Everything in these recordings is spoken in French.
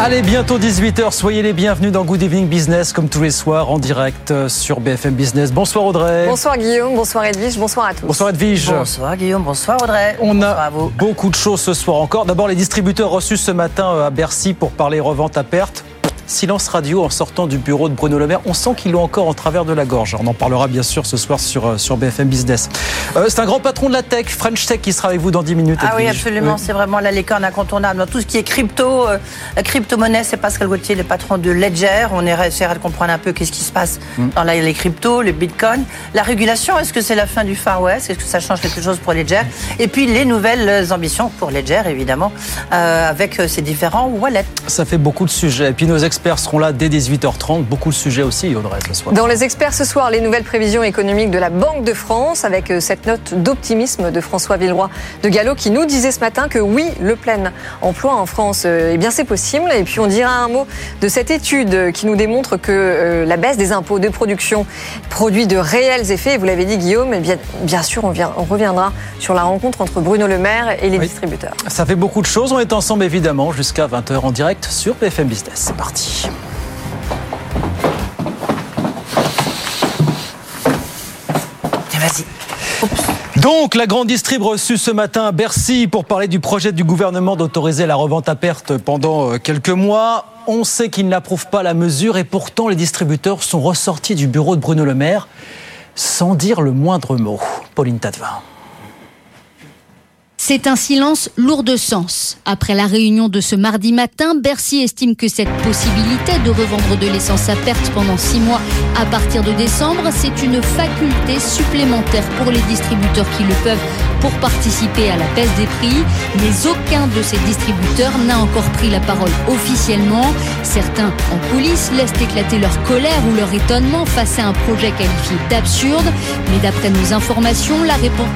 Allez, bientôt 18h, soyez les bienvenus dans Good Evening Business, comme tous les soirs, en direct euh, sur BFM Business. Bonsoir Audrey. Bonsoir Guillaume, bonsoir Edwige, bonsoir à tous. Bonsoir Edwige. Bonsoir Guillaume, bonsoir Audrey. On bonsoir a à vous. beaucoup de choses ce soir encore. D'abord, les distributeurs reçus ce matin euh, à Bercy pour parler revente à perte. Silence radio en sortant du bureau de Bruno Le Maire. On sent qu'il est encore en travers de la gorge. On en parlera bien sûr ce soir sur, euh, sur BFM Business. Euh, c'est un grand patron de la tech, French Tech, qui sera avec vous dans 10 minutes. Ah oui, absolument, c'est vraiment la licorne incontournable. Dans tout ce qui est crypto, euh, crypto-monnaie, c'est Pascal Gauthier, le patron de Ledger. On essaiera de comprendre un peu qu'est-ce qui se passe Mm. dans les cryptos, le bitcoin. La régulation, est-ce que c'est la fin du Far West? Est-ce que ça change quelque chose pour Ledger? Et puis les nouvelles ambitions pour Ledger, évidemment, euh, avec ses différents wallets. Ça fait beaucoup de sujets. Et puis nos experts seront là dès 18h30. Beaucoup de sujets aussi, Audrey, ce soir. Dans les experts ce soir, les nouvelles prévisions économiques de la Banque de France avec euh, cette note d'optimisme de François Villeroy de Gallo qui nous disait ce matin que oui, le plein emploi en France, euh, eh bien c'est possible. Et puis on dira un mot de cette étude euh, qui nous démontre que euh, la baisse des impôts de production produit de réels effets. Et vous l'avez dit Guillaume, et bien, bien sûr on, vient- on reviendra sur la rencontre entre Bruno Le Maire et les Oui. distributeurs. Ça fait beaucoup de choses. On est ensemble évidemment jusqu'à 20h en direct sur BFM Business. C'est parti. Donc, la grande distrib reçue ce matin à Bercy pour parler du projet du gouvernement d'autoriser la revente à perte pendant euh, quelques mois. On sait qu'ils n'approuvent pas la mesure et pourtant les distributeurs sont ressortis du bureau de Bruno Le Maire sans dire le moindre mot. Pauline Tadevin. C'est un silence lourd de sens. Après la réunion de ce mardi matin, Bercy estime que cette possibilité de revendre de l'essence à perte pendant six mois à partir de décembre, c'est une faculté supplémentaire pour les distributeurs qui le peuvent pour participer à la baisse des prix. Mais aucun de ces distributeurs n'a encore pris la parole officiellement. Certains en coulisses laissent éclater leur colère ou leur étonnement face à un projet qualifié d'absurde. Mais d'après nos informations, la réponse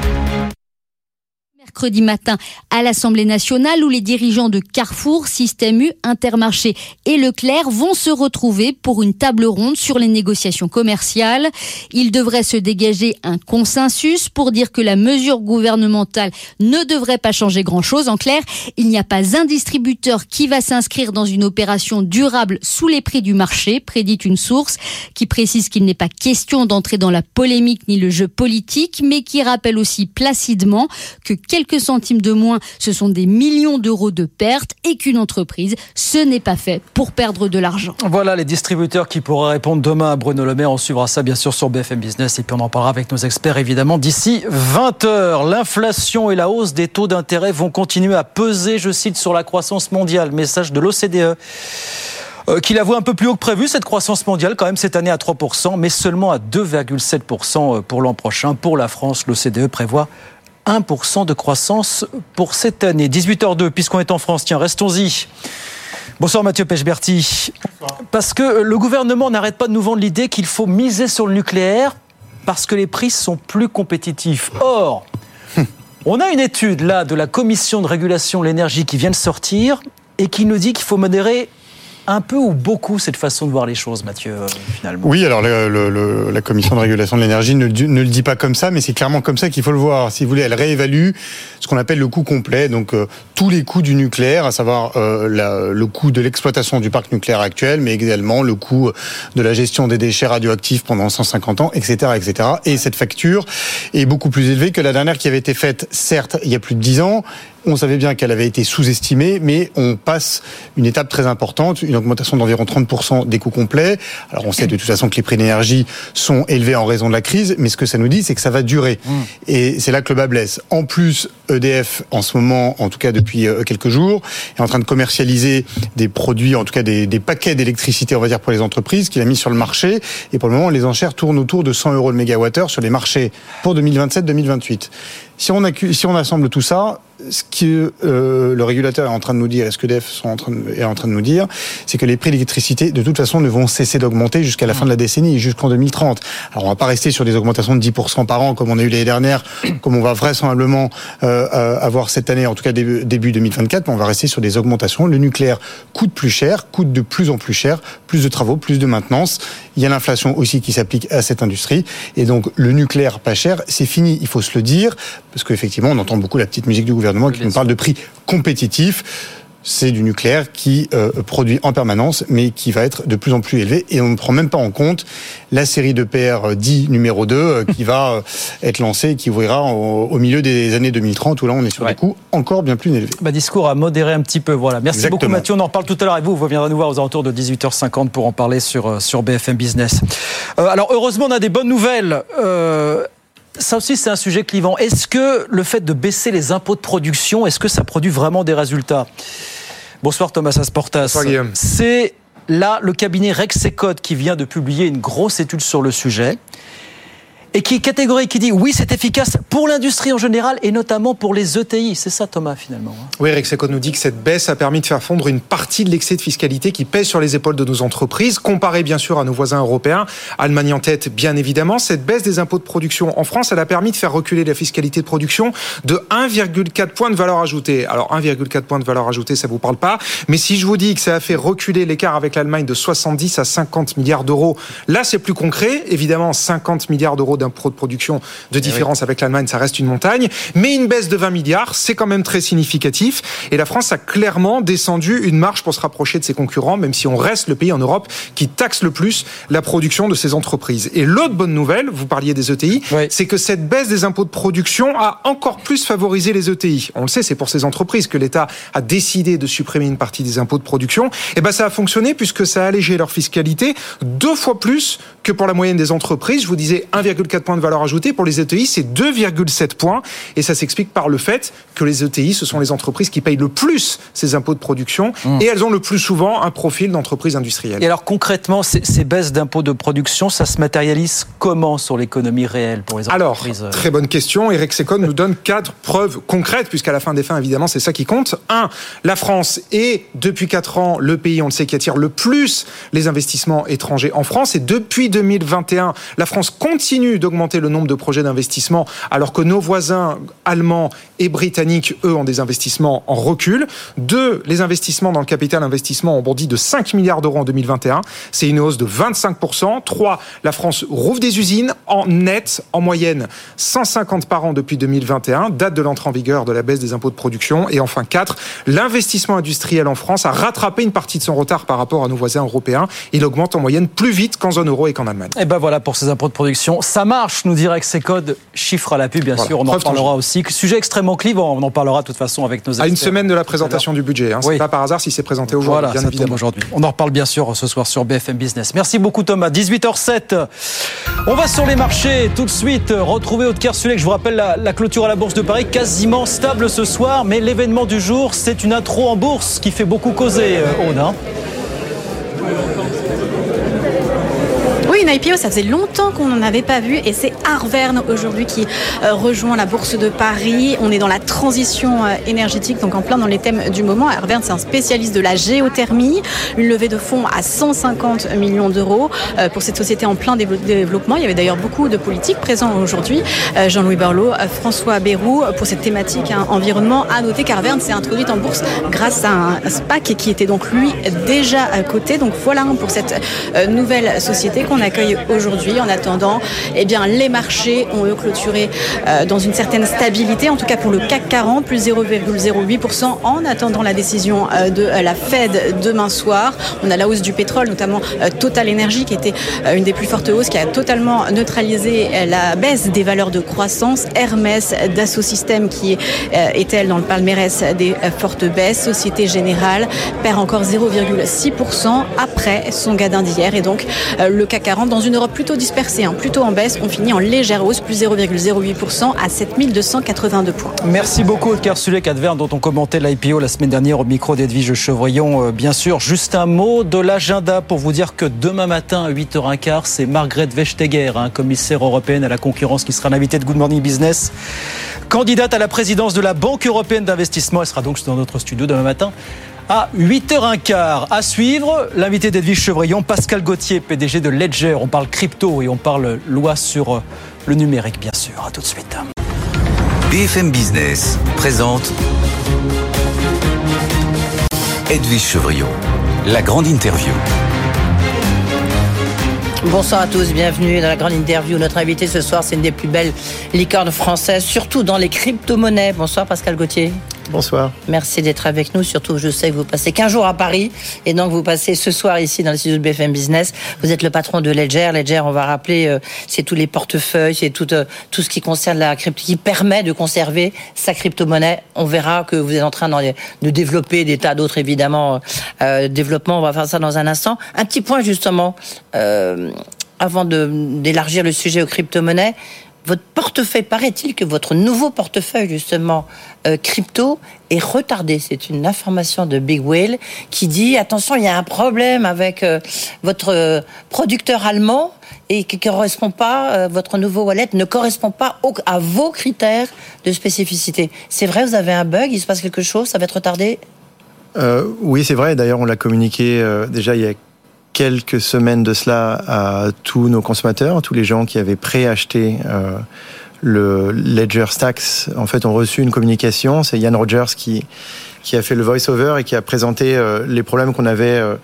mercredi matin à l'Assemblée nationale où les dirigeants de Carrefour, Système U, Intermarché et Leclerc vont se retrouver pour une table ronde sur les négociations commerciales. Il devrait se dégager un consensus pour dire que la mesure gouvernementale ne devrait pas changer grand-chose. En clair, il n'y a pas un distributeur qui va s'inscrire dans une opération durable sous les prix du marché, prédit une source qui précise qu'il n'est pas question d'entrer dans la polémique ni le jeu politique, mais qui rappelle aussi placidement que quelques centimes de moins, ce sont des millions d'euros de pertes et qu'une entreprise, ce n'est pas fait pour perdre de l'argent. Voilà les distributeurs qui pourraient répondre demain à Bruno Le Maire. On suivra ça bien sûr sur BFM Business et puis on en parlera avec nos experts évidemment d'ici 20h. L'inflation et la hausse des taux d'intérêt vont continuer à peser, je cite, sur la croissance mondiale. Message de l'OCDE. Euh, qui la un peu plus haut que prévu, cette croissance mondiale, quand même cette année à 3%, mais seulement à 2,7% pour l'an prochain. Pour la France, l'OCDE prévoit 1% de croissance pour cette année. 18h02, puisqu'on est en France, tiens, restons-y. Bonsoir Mathieu Pechberti. Parce que le gouvernement n'arrête pas de nous vendre l'idée qu'il faut miser sur le nucléaire parce que les prix sont plus compétitifs. Or, on a une étude là de la Commission de régulation de l'énergie qui vient de sortir et qui nous dit qu'il faut modérer un peu ou beaucoup cette façon de voir les choses, Mathieu, euh, finalement? Oui, alors le- le- la commission de régulation de l'énergie ne, ne le dit pas comme ça, mais c'est clairement comme ça qu'il faut le voir. Si vous voulez, elle réévalue ce qu'on appelle le coût complet, donc euh, tous les coûts du nucléaire, à savoir euh, le coût de l'exploitation du parc nucléaire actuel, mais également le coût de la gestion des déchets radioactifs pendant 150 ans, etc., etc. Et cette facture est beaucoup plus élevée que la dernière qui avait été faite, certes, il y a plus de 10 ans. On savait bien qu'elle avait été sous-estimée, mais on passe une étape très importante, une augmentation d'environ 30% des coûts complets. Alors on sait de toute façon que les prix de l'énergie sont élevés en raison de la crise, mais ce que ça nous dit, c'est que ça va durer. Et c'est là que le bas blesse. En plus, EDF, en ce moment, en tout cas depuis euh, quelques jours, est en train de commercialiser des produits, en tout cas des, des paquets d'électricité, on va dire, pour les entreprises, qu'il a mis sur le marché. Et pour le moment, les enchères tournent autour de 100 euros le mégawattheure sur les marchés pour 2027-2028. Si on, si on assemble tout ça, ce que euh, le régulateur est en train de nous dire, et ce que DEF de, est en train de nous dire, c'est que les prix d'électricité, de toute façon, ne vont cesser d'augmenter jusqu'à la fin de la décennie, jusqu'en 2030. Alors, on va pas rester sur des augmentations de 10% par an, comme on a eu l'année dernière, comme on va vraisemblablement euh, euh avoir cette année, en tout cas début 2024, mais on va rester sur des augmentations. Le nucléaire coûte plus cher, coûte de plus en plus cher, plus de travaux, plus de maintenance. Il y a l'inflation aussi qui s'applique à cette industrie. Et donc, le nucléaire pas cher, c'est fini, il faut se le dire, parce qu'effectivement, on entend beaucoup la petite musique du gouvernement qui nous parle de prix compétitifs c'est du nucléaire qui euh, produit en permanence, mais qui va être de plus en plus élevé. Et on ne prend même pas en compte la série de PR10 numéro 2 euh, qui va euh, être lancée et qui ouvrira au, milieu des années 2030, où là on est sur des coûts encore bien plus élevés. Bah, discours à modérer un petit peu. Voilà. Merci beaucoup Mathieu. On en reparle tout à l'heure avec vous. Vous reviendrez nous voir aux alentours de 18h50 pour en parler sur, sur BFM Business. alors heureusement, on a des bonnes nouvelles ça aussi, c'est un sujet clivant. Est-ce que le fait de baisser les impôts de production, est-ce que ça produit vraiment des résultats? Bonsoir Thomas Asportas. C'est là le cabinet Rexecode qui vient de publier une grosse étude sur le sujet et qui est catégorique, qui dit oui, c'est efficace pour l'industrie en général et notamment pour les ETI. C'est ça, Thomas, finalement. Hein. Oui, Eric Seco nous dit que cette baisse a permis de faire fondre une partie de l'excès de fiscalité qui pèse sur les épaules de nos entreprises, comparé bien sûr à nos voisins européens. Allemagne en tête, bien évidemment. Cette baisse des impôts de production en France, elle a permis de faire reculer la fiscalité de production de 1,4 points de valeur ajoutée. Alors, 1,4 points de valeur ajoutée, ça vous parle pas. Mais si je vous dis que ça a fait reculer l'écart avec l'Allemagne de 70 à 50 milliards d'euros, là, c'est plus concret. Évidemment, 50 milliards d'euros d'impôts de production de eh différence avec l'Allemagne, ça reste une montagne. Mais une baisse de 20 milliards, c'est quand même très significatif. Et la France a clairement descendu une marche pour se rapprocher de ses concurrents, même si on reste le pays en Europe qui taxe le plus la production de ses entreprises. Et l'autre bonne nouvelle, vous parliez des ETI, c'est que cette baisse des impôts de production a encore plus favorisé les ETI. On le sait, c'est pour ces entreprises que l'État a décidé de supprimer une partie des impôts de production. Et ben ça a fonctionné puisque ça a allégé leur fiscalité deux fois plus que pour la moyenne des entreprises. Je vous disais 1,4 points de valeur ajoutée. Pour les ETI, c'est 2,7 points. Et ça s'explique par le fait que les ETI, ce sont les entreprises qui payent le plus ces impôts de production. Mmh. Et elles ont le plus souvent un profil d'entreprise industrielle. Et alors concrètement, ces, baisses d'impôts de production, ça se matérialise comment sur l'économie réelle pour les entreprises Alors, très bonne question. Eric Secon nous donne quatre preuves concrètes, puisqu'à la fin des fins, évidemment, c'est ça qui compte. Un, la France est, depuis quatre ans, le pays, on le sait, qui attire le plus les investissements étrangers en France. Et depuis 2021, la France continue d'augmenter le nombre de projets d'investissement, alors que nos voisins allemands et britanniques, eux, ont des investissements en recul. Deux, les investissements dans le capital investissement ont bondi de 5 milliards d'euros en 2021. C'est une hausse de 25%. Trois, la France rouvre des usines en net, en moyenne 150 par an depuis 2021, date de l'entrée en vigueur de la baisse des impôts de production. Et enfin, quatre, l'investissement industriel en France a rattrapé une partie de son retard par rapport à nos voisins européens. Il augmente en moyenne plus vite qu'en zone euro et qu'en Allemagne. Et ben voilà pour ces impôts de production. Ça marche, nous dirait que ces codes, chiffres à la pub, bien sûr, on en parlera aussi. Sujet extrêmement clivant, on en parlera de toute façon avec nos experts. À une semaine de la présentation du budget, hein. c'est pas par hasard si c'est présenté aujourd'hui, voilà, bien évidemment. aujourd'hui. On en reparle bien sûr ce soir sur BFM Business. Merci beaucoup Thomas. 18h07, on va sur les marchés tout de suite. Retrouver Aude Kersulek, je vous rappelle la, clôture à la Bourse de Paris, quasiment stable ce soir, mais l'événement du jour, c'est une intro en bourse qui fait beaucoup causer, euh, Aude. Hein. Une IPO, ça faisait longtemps qu'on n'en avait pas vu et c'est Arverne aujourd'hui qui euh, rejoint la bourse de Paris. On est dans la transition euh, énergétique, donc en plein dans les thèmes du moment. Arverne, c'est un spécialiste de la géothermie. Une levée de fonds à 150 millions d'euros euh, pour cette société en plein développement. Il y avait d'ailleurs beaucoup de politiques présents aujourd'hui. Jean-Louis Borloo, François Bérou pour cette thématique hein, environnement. À noter qu'Arverne s'est introduite en bourse grâce à un SPAC qui était donc lui déjà à côté. Donc voilà pour cette nouvelle société qu'on aujourd'hui. En attendant, eh bien, les marchés ont eux clôturé euh, dans une certaine stabilité, en tout cas pour le CAC 40, plus 0,08% en attendant la décision euh, de euh, la Fed demain soir. On a la hausse du pétrole, notamment Total Energy, qui était une des plus fortes hausses, qui a totalement neutralisé la baisse des valeurs de croissance. Hermès, Dassault Systèmes, qui est elle dans le palmarès des fortes baisses. Société Générale perd encore 0,6% après son gadin d'hier. Et donc, le CAC 40 dans une Europe plutôt dispersée, hein, plutôt en baisse. On finit en légère hausse, plus 0,08% à 7282 points. Merci beaucoup, Odker Sulek, Adverne, dont on commentait l'IPO la semaine dernière au micro d'Edwige Chevrillon. Euh, bien sûr, juste un mot de l'agenda pour vous dire que demain matin à 8h15, c'est Margrethe Vestager, hein, commissaire européenne à la concurrence, qui sera l'invitée de Good Morning Business. Candidate à la présidence de la Banque européenne d'investissement. Elle sera donc dans notre studio demain matin à 8h15. À suivre, l'invité d'Edwige Chevrillon, Pascal Gauthier, PDG de Ledger. On parle crypto et on parle loi sur euh, le numérique, bien sûr. À tout de suite. BFM Business présente Edwige Chevrillon, la grande interview. Bonsoir à tous, bienvenue dans la grande interview. Notre invité ce soir, c'est une des plus belles licornes françaises, surtout dans les crypto-monnaies. Bonsoir Pascal Gauthier. Bonsoir. Merci d'être avec nous. Surtout, je sais que vous passez 15 jours à Paris et donc vous passez ce soir ici dans le studio de BFM Business. Vous êtes le patron de Ledger. Ledger, on va rappeler, euh, c'est tous les portefeuilles, c'est tout, euh, tout ce qui concerne la crypto, qui permet de conserver sa crypto-monnaie. On verra que vous êtes en train de développer des tas d'autres, évidemment, euh, développements. On va faire ça dans un instant. Un petit point, justement, euh, avant d'élargir le sujet aux crypto-monnaies votre portefeuille, paraît-il que votre nouveau portefeuille, justement, euh, crypto, est retardé. C'est une information de Big Whale qui dit, attention, il y a un problème avec euh, votre euh, producteur allemand et qui ne correspond pas, votre nouveau wallet ne correspond pas à vos critères de spécificité. C'est vrai, vous avez un bug, il se passe quelque chose, ça va être retardé? Oui, c'est vrai. D'ailleurs, on l'a communiqué déjà il y a quelques semaines de cela à tous nos consommateurs, tous les gens qui avaient préacheté euh, le Ledger Stacks, en fait, ont reçu une communication. C'est Ian Rogers qui qui a fait le voice-over et qui a présenté euh, les problèmes qu'on avait euh,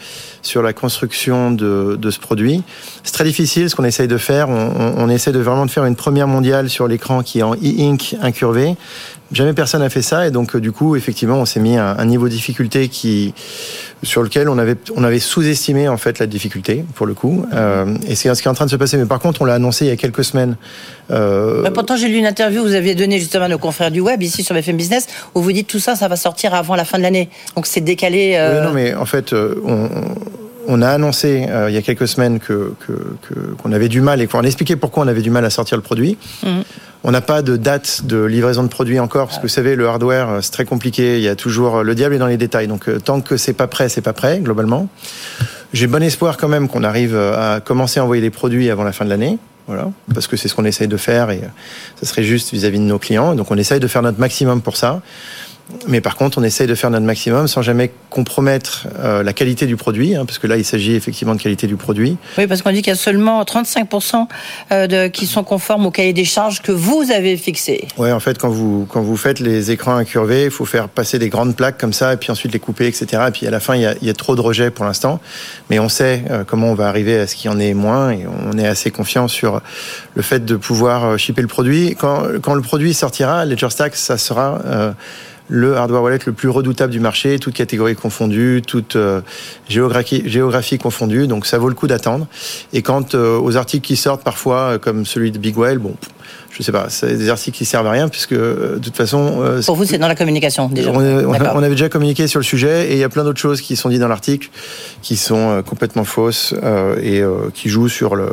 sur la construction de, de ce produit. C'est très difficile ce qu'on essaye de faire. On, on, essaie de vraiment de faire une première mondiale sur l'écran qui est en e-ink incurvé. Jamais personne n'a fait ça et donc du coup effectivement on s'est mis à un niveau de difficulté qui sur lequel on avait on avait sous-estimé en fait la difficulté pour le coup euh, et c'est ce qui est en train de se passer mais par contre on l'a annoncé il y a quelques semaines. Euh... Mais pourtant j'ai lu une interview vous aviez donné justement à nos confrères du web ici sur BFM Business où vous dites tout ça ça va sortir avant la fin de l'année donc c'est décalé. Euh... Oui, non mais en fait euh, on, on a annoncé euh, il y a quelques semaines que qu'on que, avait du mal et qu'on expliquait pourquoi on avait du mal à sortir le produit. Mmh. On n'a pas de date de livraison de produit encore parce que vous savez le hardware euh, c'est très compliqué. Il y a toujours le diable est dans les détails. Donc euh, tant que c'est pas prêt, c'est pas prêt globalement. J'ai bon espoir quand même qu'on arrive à commencer à envoyer des produits avant la fin de l'année. Voilà, parce que c'est ce qu'on essaye de faire et ça serait juste vis-à-vis -vis de nos clients. Donc on essaye de faire notre maximum pour ça. Mais par contre, on essaye de faire notre maximum sans jamais compromettre euh, la qualité du produit, hein, parce que là, il s'agit effectivement de qualité du produit. Oui, parce qu'on dit qu'il y a seulement 35% euh, de, qui sont conformes au cahier des charges que vous avez fixé. Oui, en fait, quand vous, quand vous faites les écrans incurvés, il faut faire passer des grandes plaques comme ça, et puis ensuite les couper, etc. Et puis à la fin, il y a, il y a trop de rejets pour l'instant. Mais on sait euh, comment on va arriver à ce qu'il y en ait moins, et on est assez confiant sur le fait de pouvoir euh, shipper le produit. Quand, quand le produit sortira, Ledger Stack, ça sera... Euh, le hardware wallet le plus redoutable du marché, toute catégorie confondue, toute euh, géographie, géographie confondue. Donc ça vaut le coup d'attendre. Et quant euh, aux articles qui sortent parfois, euh, comme celui de Big Whale, bon, je sais pas, c'est des articles qui servent à rien puisque de toute façon. Pour vous, c'est dans la communication déjà. On, on, avait déjà communiqué sur le sujet et il y a plein d'autres choses qui sont dites dans l'article qui sont complètement fausses et qui jouent sur le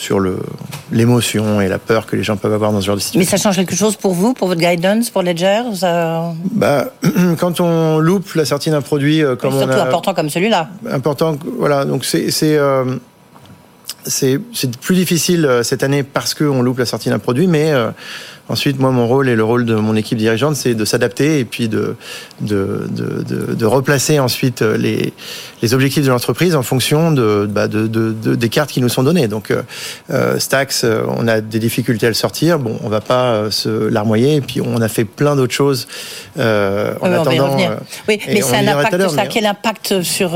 sur l'émotion et la peur que les gens peuvent avoir dans ce genre de situation. Mais ça change quelque chose pour vous, pour votre guidance, pour Ledger ça... bah, Quand on loupe la sortie d'un produit euh, comme surtout on a, important comme celui-là. Important, voilà. Donc c'est euh, c'est plus difficile euh, cette année parce qu'on loupe la sortie d'un produit, mais Ensuite, moi, mon rôle et le rôle de mon équipe dirigeante, c'est de s'adapter et puis de, de, de, de, replacer ensuite les, les objectifs de l'entreprise en fonction de, bah, de, des cartes qui nous sont données. Donc, euh, euh Stax, euh, on a des difficultés à le sortir. Bon, on va pas euh, se larmoyer. Et puis, on a fait plein d'autres choses euh, en oui, attendant. oui, mais c'est un impact. Ça, quel impact sur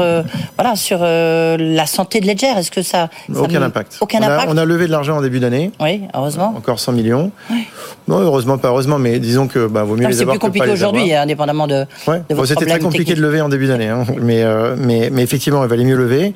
voilà sur la santé de Ledger? Est-ce que ça, ça Aucun impact. Aucun on impact? A, on a levé de l'argent en début d'année. Oui, heureusement. Encore 100 millions. Oui. Non, heureusement, pas heureusement, mais disons que bah, vaut mieux les avoir. C'est plus compliqué aujourd'hui, indépendamment de. Ouais. de bon, C'était très compliqué technique. de lever en début d'année, hein. mais, euh, mais, mais effectivement, il valait mieux lever.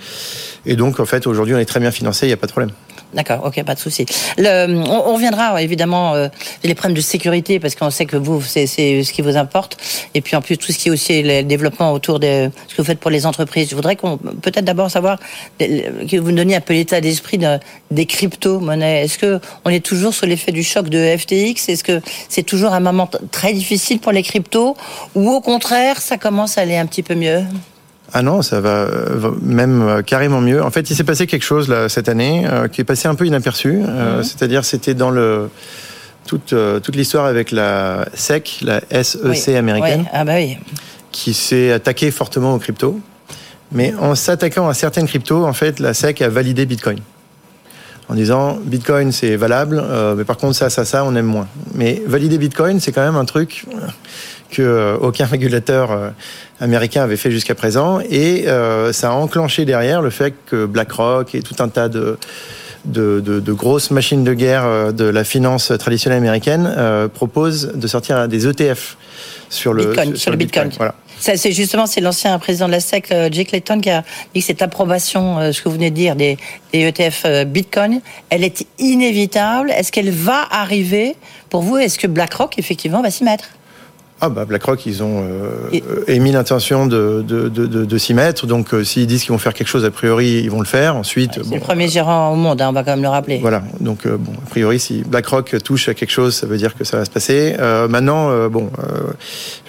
Et donc, en fait, aujourd'hui, on est très bien financé, il n'y a pas de problème. D'accord, ok, pas de souci. On, on, reviendra évidemment euh, les problèmes de sécurité parce qu'on sait que vous, c'est ce qui vous importe. Et puis en plus tout ce qui est aussi le développement autour de ce que vous faites pour les entreprises. Je voudrais peut-être d'abord savoir que vous nous donniez un peu l'état d'esprit de, des crypto-monnaies. Est-ce que on est toujours sous l'effet du choc de FTX Est-ce que c'est toujours un moment très difficile pour les cryptos? Ou au contraire ça commence à aller un petit peu mieux? Ah non, ça va euh, même euh, carrément mieux. En fait, il s'est passé quelque chose là cette année euh, qui est passé un peu inaperçu. Euh, mhm. C'est-à-dire, c'était dans le toute toute l'histoire avec la SEC, la SEC américaine, oui. Ah bah oui. qui s'est attaquée fortement aux cryptos. Mais en s'attaquant à certaines cryptos, en fait, la SEC a validé Bitcoin en disant Bitcoin c'est valable, euh, mais par contre ça, ça, ça, on aime moins. Mais valider Bitcoin, c'est quand même un truc que euh, aucun régulateur euh, américain avait fait jusqu'à présent, et euh, ça a enclenché derrière le fait que BlackRock et tout un tas de de, de, de, grosses machines de guerre de la finance traditionnelle américaine euh, proposent de sortir des ETF sur le, Bitcoin, sur, sur, le Bitcoin. Bitcoin. Voilà. C'est justement c'est l'ancien président de la SEC, Jake Layton, qui a dit que cette approbation, ce que vous venez de dire, des, des ETF Bitcoin, elle est inévitable. Est-ce qu'elle va arriver pour vous? Est-ce que BlackRock effectivement va s'y mettre? Ah bah BlackRock, ils ont euh, Et... émis l'intention de, de, de, de, s'y mettre. Donc euh, s'ils disent qu'ils vont faire quelque chose, a priori, ils vont le faire. Ensuite, ouais, c'est bon, le premier gérant au monde, hein, on va quand même le rappeler. Voilà. Donc euh, bon, a priori, si BlackRock touche à quelque chose, ça veut dire que ça va se passer. Euh, maintenant, bon,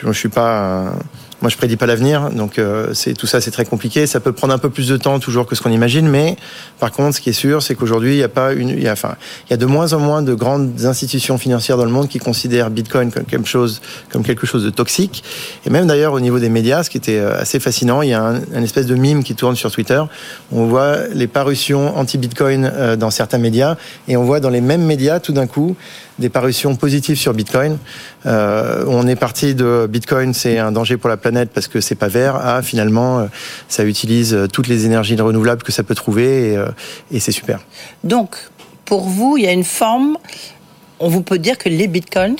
je ne suis pas un moi, je prédis pas l'avenir, donc euh, c'est tout ça, c'est très compliqué. Ça peut prendre un peu plus de temps toujours que ce qu'on imagine, mais par contre, ce qui est sûr, c'est qu'aujourd'hui, il y a pas une, il y a, enfin, il y a de moins en moins de grandes institutions financières dans le monde qui considèrent Bitcoin comme quelque chose, comme quelque chose de toxique. Et même d'ailleurs au niveau des médias, ce qui était euh, assez fascinant, il y a un, un espèce de mime qui tourne sur Twitter. On voit les parutions anti-Bitcoin euh, dans certains médias, et on voit dans les mêmes médias tout d'un coup des parutions positives sur Bitcoin. Euh, on est parti de Bitcoin, c'est un danger pour la planète parce que c'est pas vert, à finalement, euh, ça utilise toutes les énergies renouvelables que ça peut trouver et, euh, c'est super. Donc, pour vous, il y a une forme, on vous peut dire que les Bitcoins,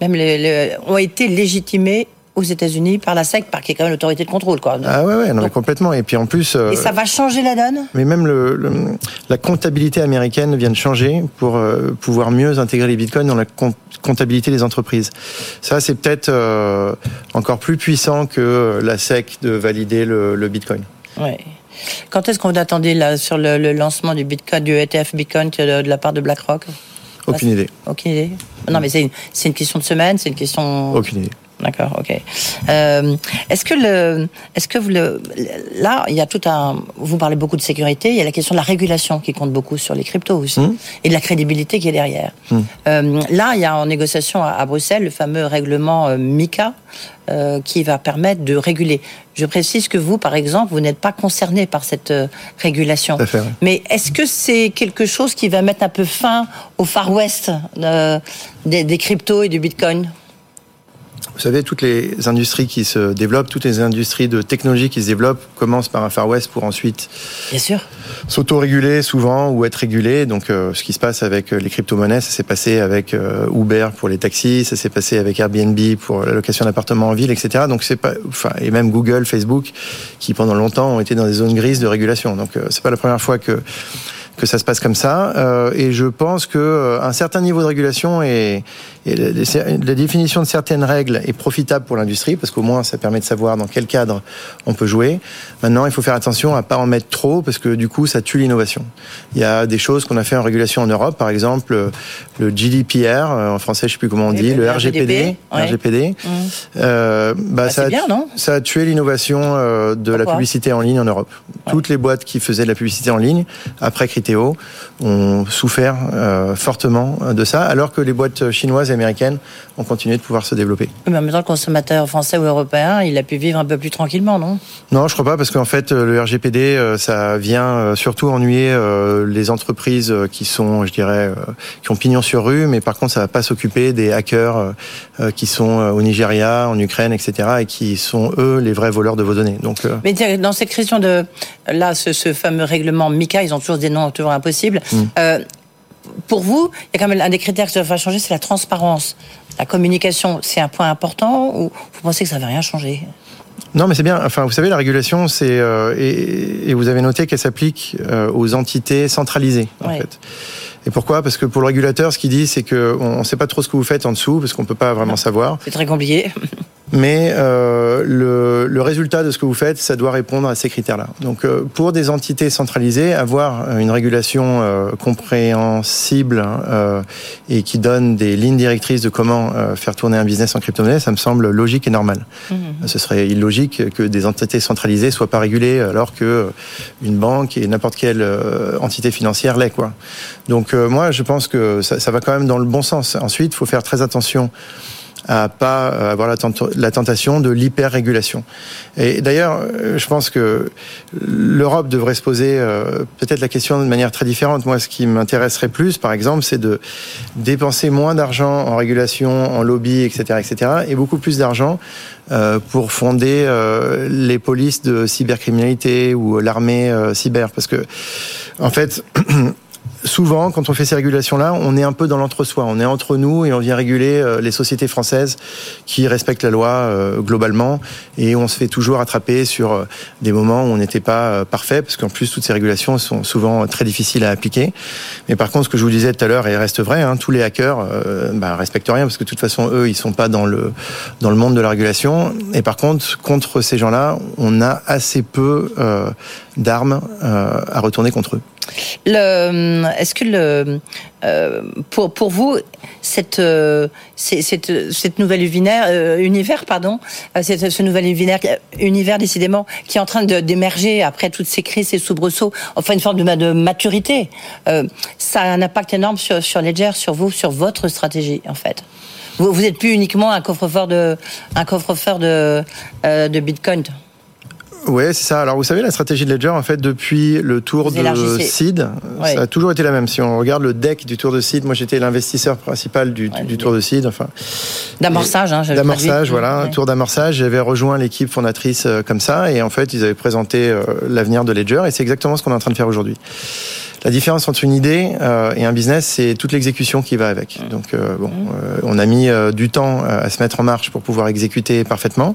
même les, ont été légitimés aux États-Unis par la SEC, par qui est quand même l'autorité de contrôle, quoi. Ah ouais, ouais, non, Donc, complètement. Et puis en plus. Euh, et ça va changer la donne? Mais même le, le, la comptabilité américaine vient de changer pour euh, pouvoir mieux intégrer les bitcoins dans la comptabilité des entreprises. Ça, c'est peut-être euh, encore plus puissant que la SEC de valider le, le bitcoin. Ouais. Quand est-ce qu'on attendait là sur le, le, lancement du Bitcoin, du ETF Bitcoin de, de la part de BlackRock? Aucune idée. Aucune idée. Non, mais c'est une, une question de semaine, c'est une question. Aucune idée. D'accord, ok. Euh, est-ce que le, est-ce que vous le, là, il y a tout un, vous parlez beaucoup de sécurité, il y a la question de la régulation qui compte beaucoup sur les cryptos aussi, mmh. et de la crédibilité qui est derrière. Mmh. Euh, là, il y a en négociation à, à Bruxelles le fameux règlement euh, MICA. Euh, qui va permettre de réguler. Je précise que vous, par exemple, vous n'êtes pas concerné par cette euh, régulation. Fait, oui. Mais est-ce que c'est quelque chose qui va mettre un peu fin au Far West euh, des, des cryptos et du Bitcoin? Vous savez, toutes les industries qui se développent, toutes les industries de technologie qui se développent commencent par un Far West pour ensuite Bien sûr. s'auto-réguler souvent ou être régulé. Donc, euh, ce qui se passe avec les crypto-monnaies, ça s'est passé avec euh, Uber pour les taxis, ça s'est passé avec Airbnb pour la location d'appartements en ville, etc. Donc, c'est pas, enfin, et même Google, Facebook, qui pendant longtemps ont été dans des zones grises de régulation. Donc, euh, c'est pas la première fois que que ça se passe comme ça. Euh, et je pense que euh, un certain niveau de régulation et, et la, la, définition de certaines règles est profitable pour l'industrie parce qu'au moins ça permet de savoir dans quel cadre on peut jouer. Maintenant, il faut faire attention à pas en mettre trop parce que du coup, ça tue l'innovation. Il y a des choses qu'on a fait en régulation en Europe, par exemple le GDPR en français, je sais plus comment on dit, le, le RGPD, ouais. RGPD. Mmh. Euh, bah, bah, ça, a, bien, non ça a tué l'innovation euh, de Pourquoi la publicité en ligne en Europe. Ouais. Toutes les boîtes qui faisaient de la publicité en ligne après Criteo ont souffert euh, fortement de ça, alors que les boîtes chinoises américaines ont continué de pouvoir se développer. Mais en même temps, le consommateur français ou européen, il a pu vivre un peu plus tranquillement, non? Non, je crois pas, parce qu'en fait, le RGPD, euh, ça vient euh, surtout ennuyer les entreprises qui sont, je dirais, qui ont pignon sur rue, mais par contre, ça va pas s'occuper des hackers qui sont au Nigeria, en Ukraine, etc., et qui sont eux les vrais voleurs de vos données. Donc, mais dans cette question de là, ce, ce fameux règlement MICA, ils ont toujours des noms toujours impossibles. Mmh. Euh, pour vous, il y a quand même un des critères qui va changer, c'est la transparence. La communication, c'est un point important ou vous pensez que ça ne va rien changer? Non, mais c'est bien. Enfin, vous savez, la régulation, c'est euh, et, et, vous avez noté qu'elle s'applique euh, aux entités centralisées, en Ouais. fait. Et pourquoi? Parce que pour le régulateur, ce qu'il dit, c'est qu'on ne sait pas trop ce que vous faites en dessous, parce qu'on peut pas vraiment savoir. C'est très compliqué. Mais euh, le, le résultat de ce que vous faites, ça doit répondre à ces critères-là. Donc, euh, pour des entités centralisées, avoir une régulation euh, compréhensible et qui donne des lignes directrices de comment faire tourner un business en crypto-monnaie, ça me semble logique et normal. Ce serait illogique que des entités centralisées soient pas régulées alors que une banque et n'importe quelle entité financière l'est, quoi. Donc, euh, moi, je pense que ça, va quand même dans le bon sens. Ensuite, il faut faire très attention à pas euh, avoir la, tenta- la tentation de l'hyper-régulation. Et d'ailleurs, euh, je pense que l'Europe devrait se poser peut-être la question de manière très différente. Moi, ce qui m'intéresserait plus, par exemple, c'est de dépenser moins d'argent en régulation, en lobby, etc., etc., et beaucoup plus d'argent pour fonder les polices de cybercriminalité ou l'armée cyber, parce que en fait. Souvent, quand on fait ces régulations-là, on est un peu dans l'entre-soi. On est entre nous et on vient réguler euh, les sociétés françaises qui respectent la loi euh, globalement. Et on se fait toujours attraper sur euh, des moments où on n'était pas parfait, parce qu'en plus, toutes ces régulations sont souvent très difficiles à appliquer. Mais par contre, ce que je vous disais tout à l'heure, et reste vrai, hein, tous les hackers euh, bah, respectent rien, parce que de toute façon, eux, ils sont pas dans le, dans le monde de la régulation. Et par contre, contre ces gens-là, on a assez peu euh, d'armes euh, à retourner contre eux. Est-ce que le, euh, pour, vous, cette, euh, nouvelle univers, euh, univers pardon, ce nouvel univers, décidément, qui est en train d'émerger après toutes ces crises, ces soubresauts, enfin une forme de, de maturité, ça a un impact énorme sur, Ledger, sur vous, sur votre stratégie en fait. Vous, vous êtes plus uniquement un coffre-fort de Bitcoin. Ouais, c'est ça. Alors, vous savez, la stratégie de Ledger, en fait, depuis le tour de. Seed, Ouais. ça a toujours été la même. Si on regarde le deck du tour de Seed, moi, j'étais l'investisseur principal du, du tour de Seed. Enfin, D'amorçage, hein, D'amorçage, voilà, Ouais. tour d'amorçage. J'avais rejoint l'équipe fondatrice euh, comme ça, et en fait, ils avaient présenté euh, l'avenir de Ledger, et c'est exactement ce qu'on est en train de faire aujourd'hui. La différence entre une idée euh, et un business, c'est toute l'exécution qui va avec. Donc, euh, bon, euh, on a mis du temps à se mettre en marche pour pouvoir exécuter parfaitement,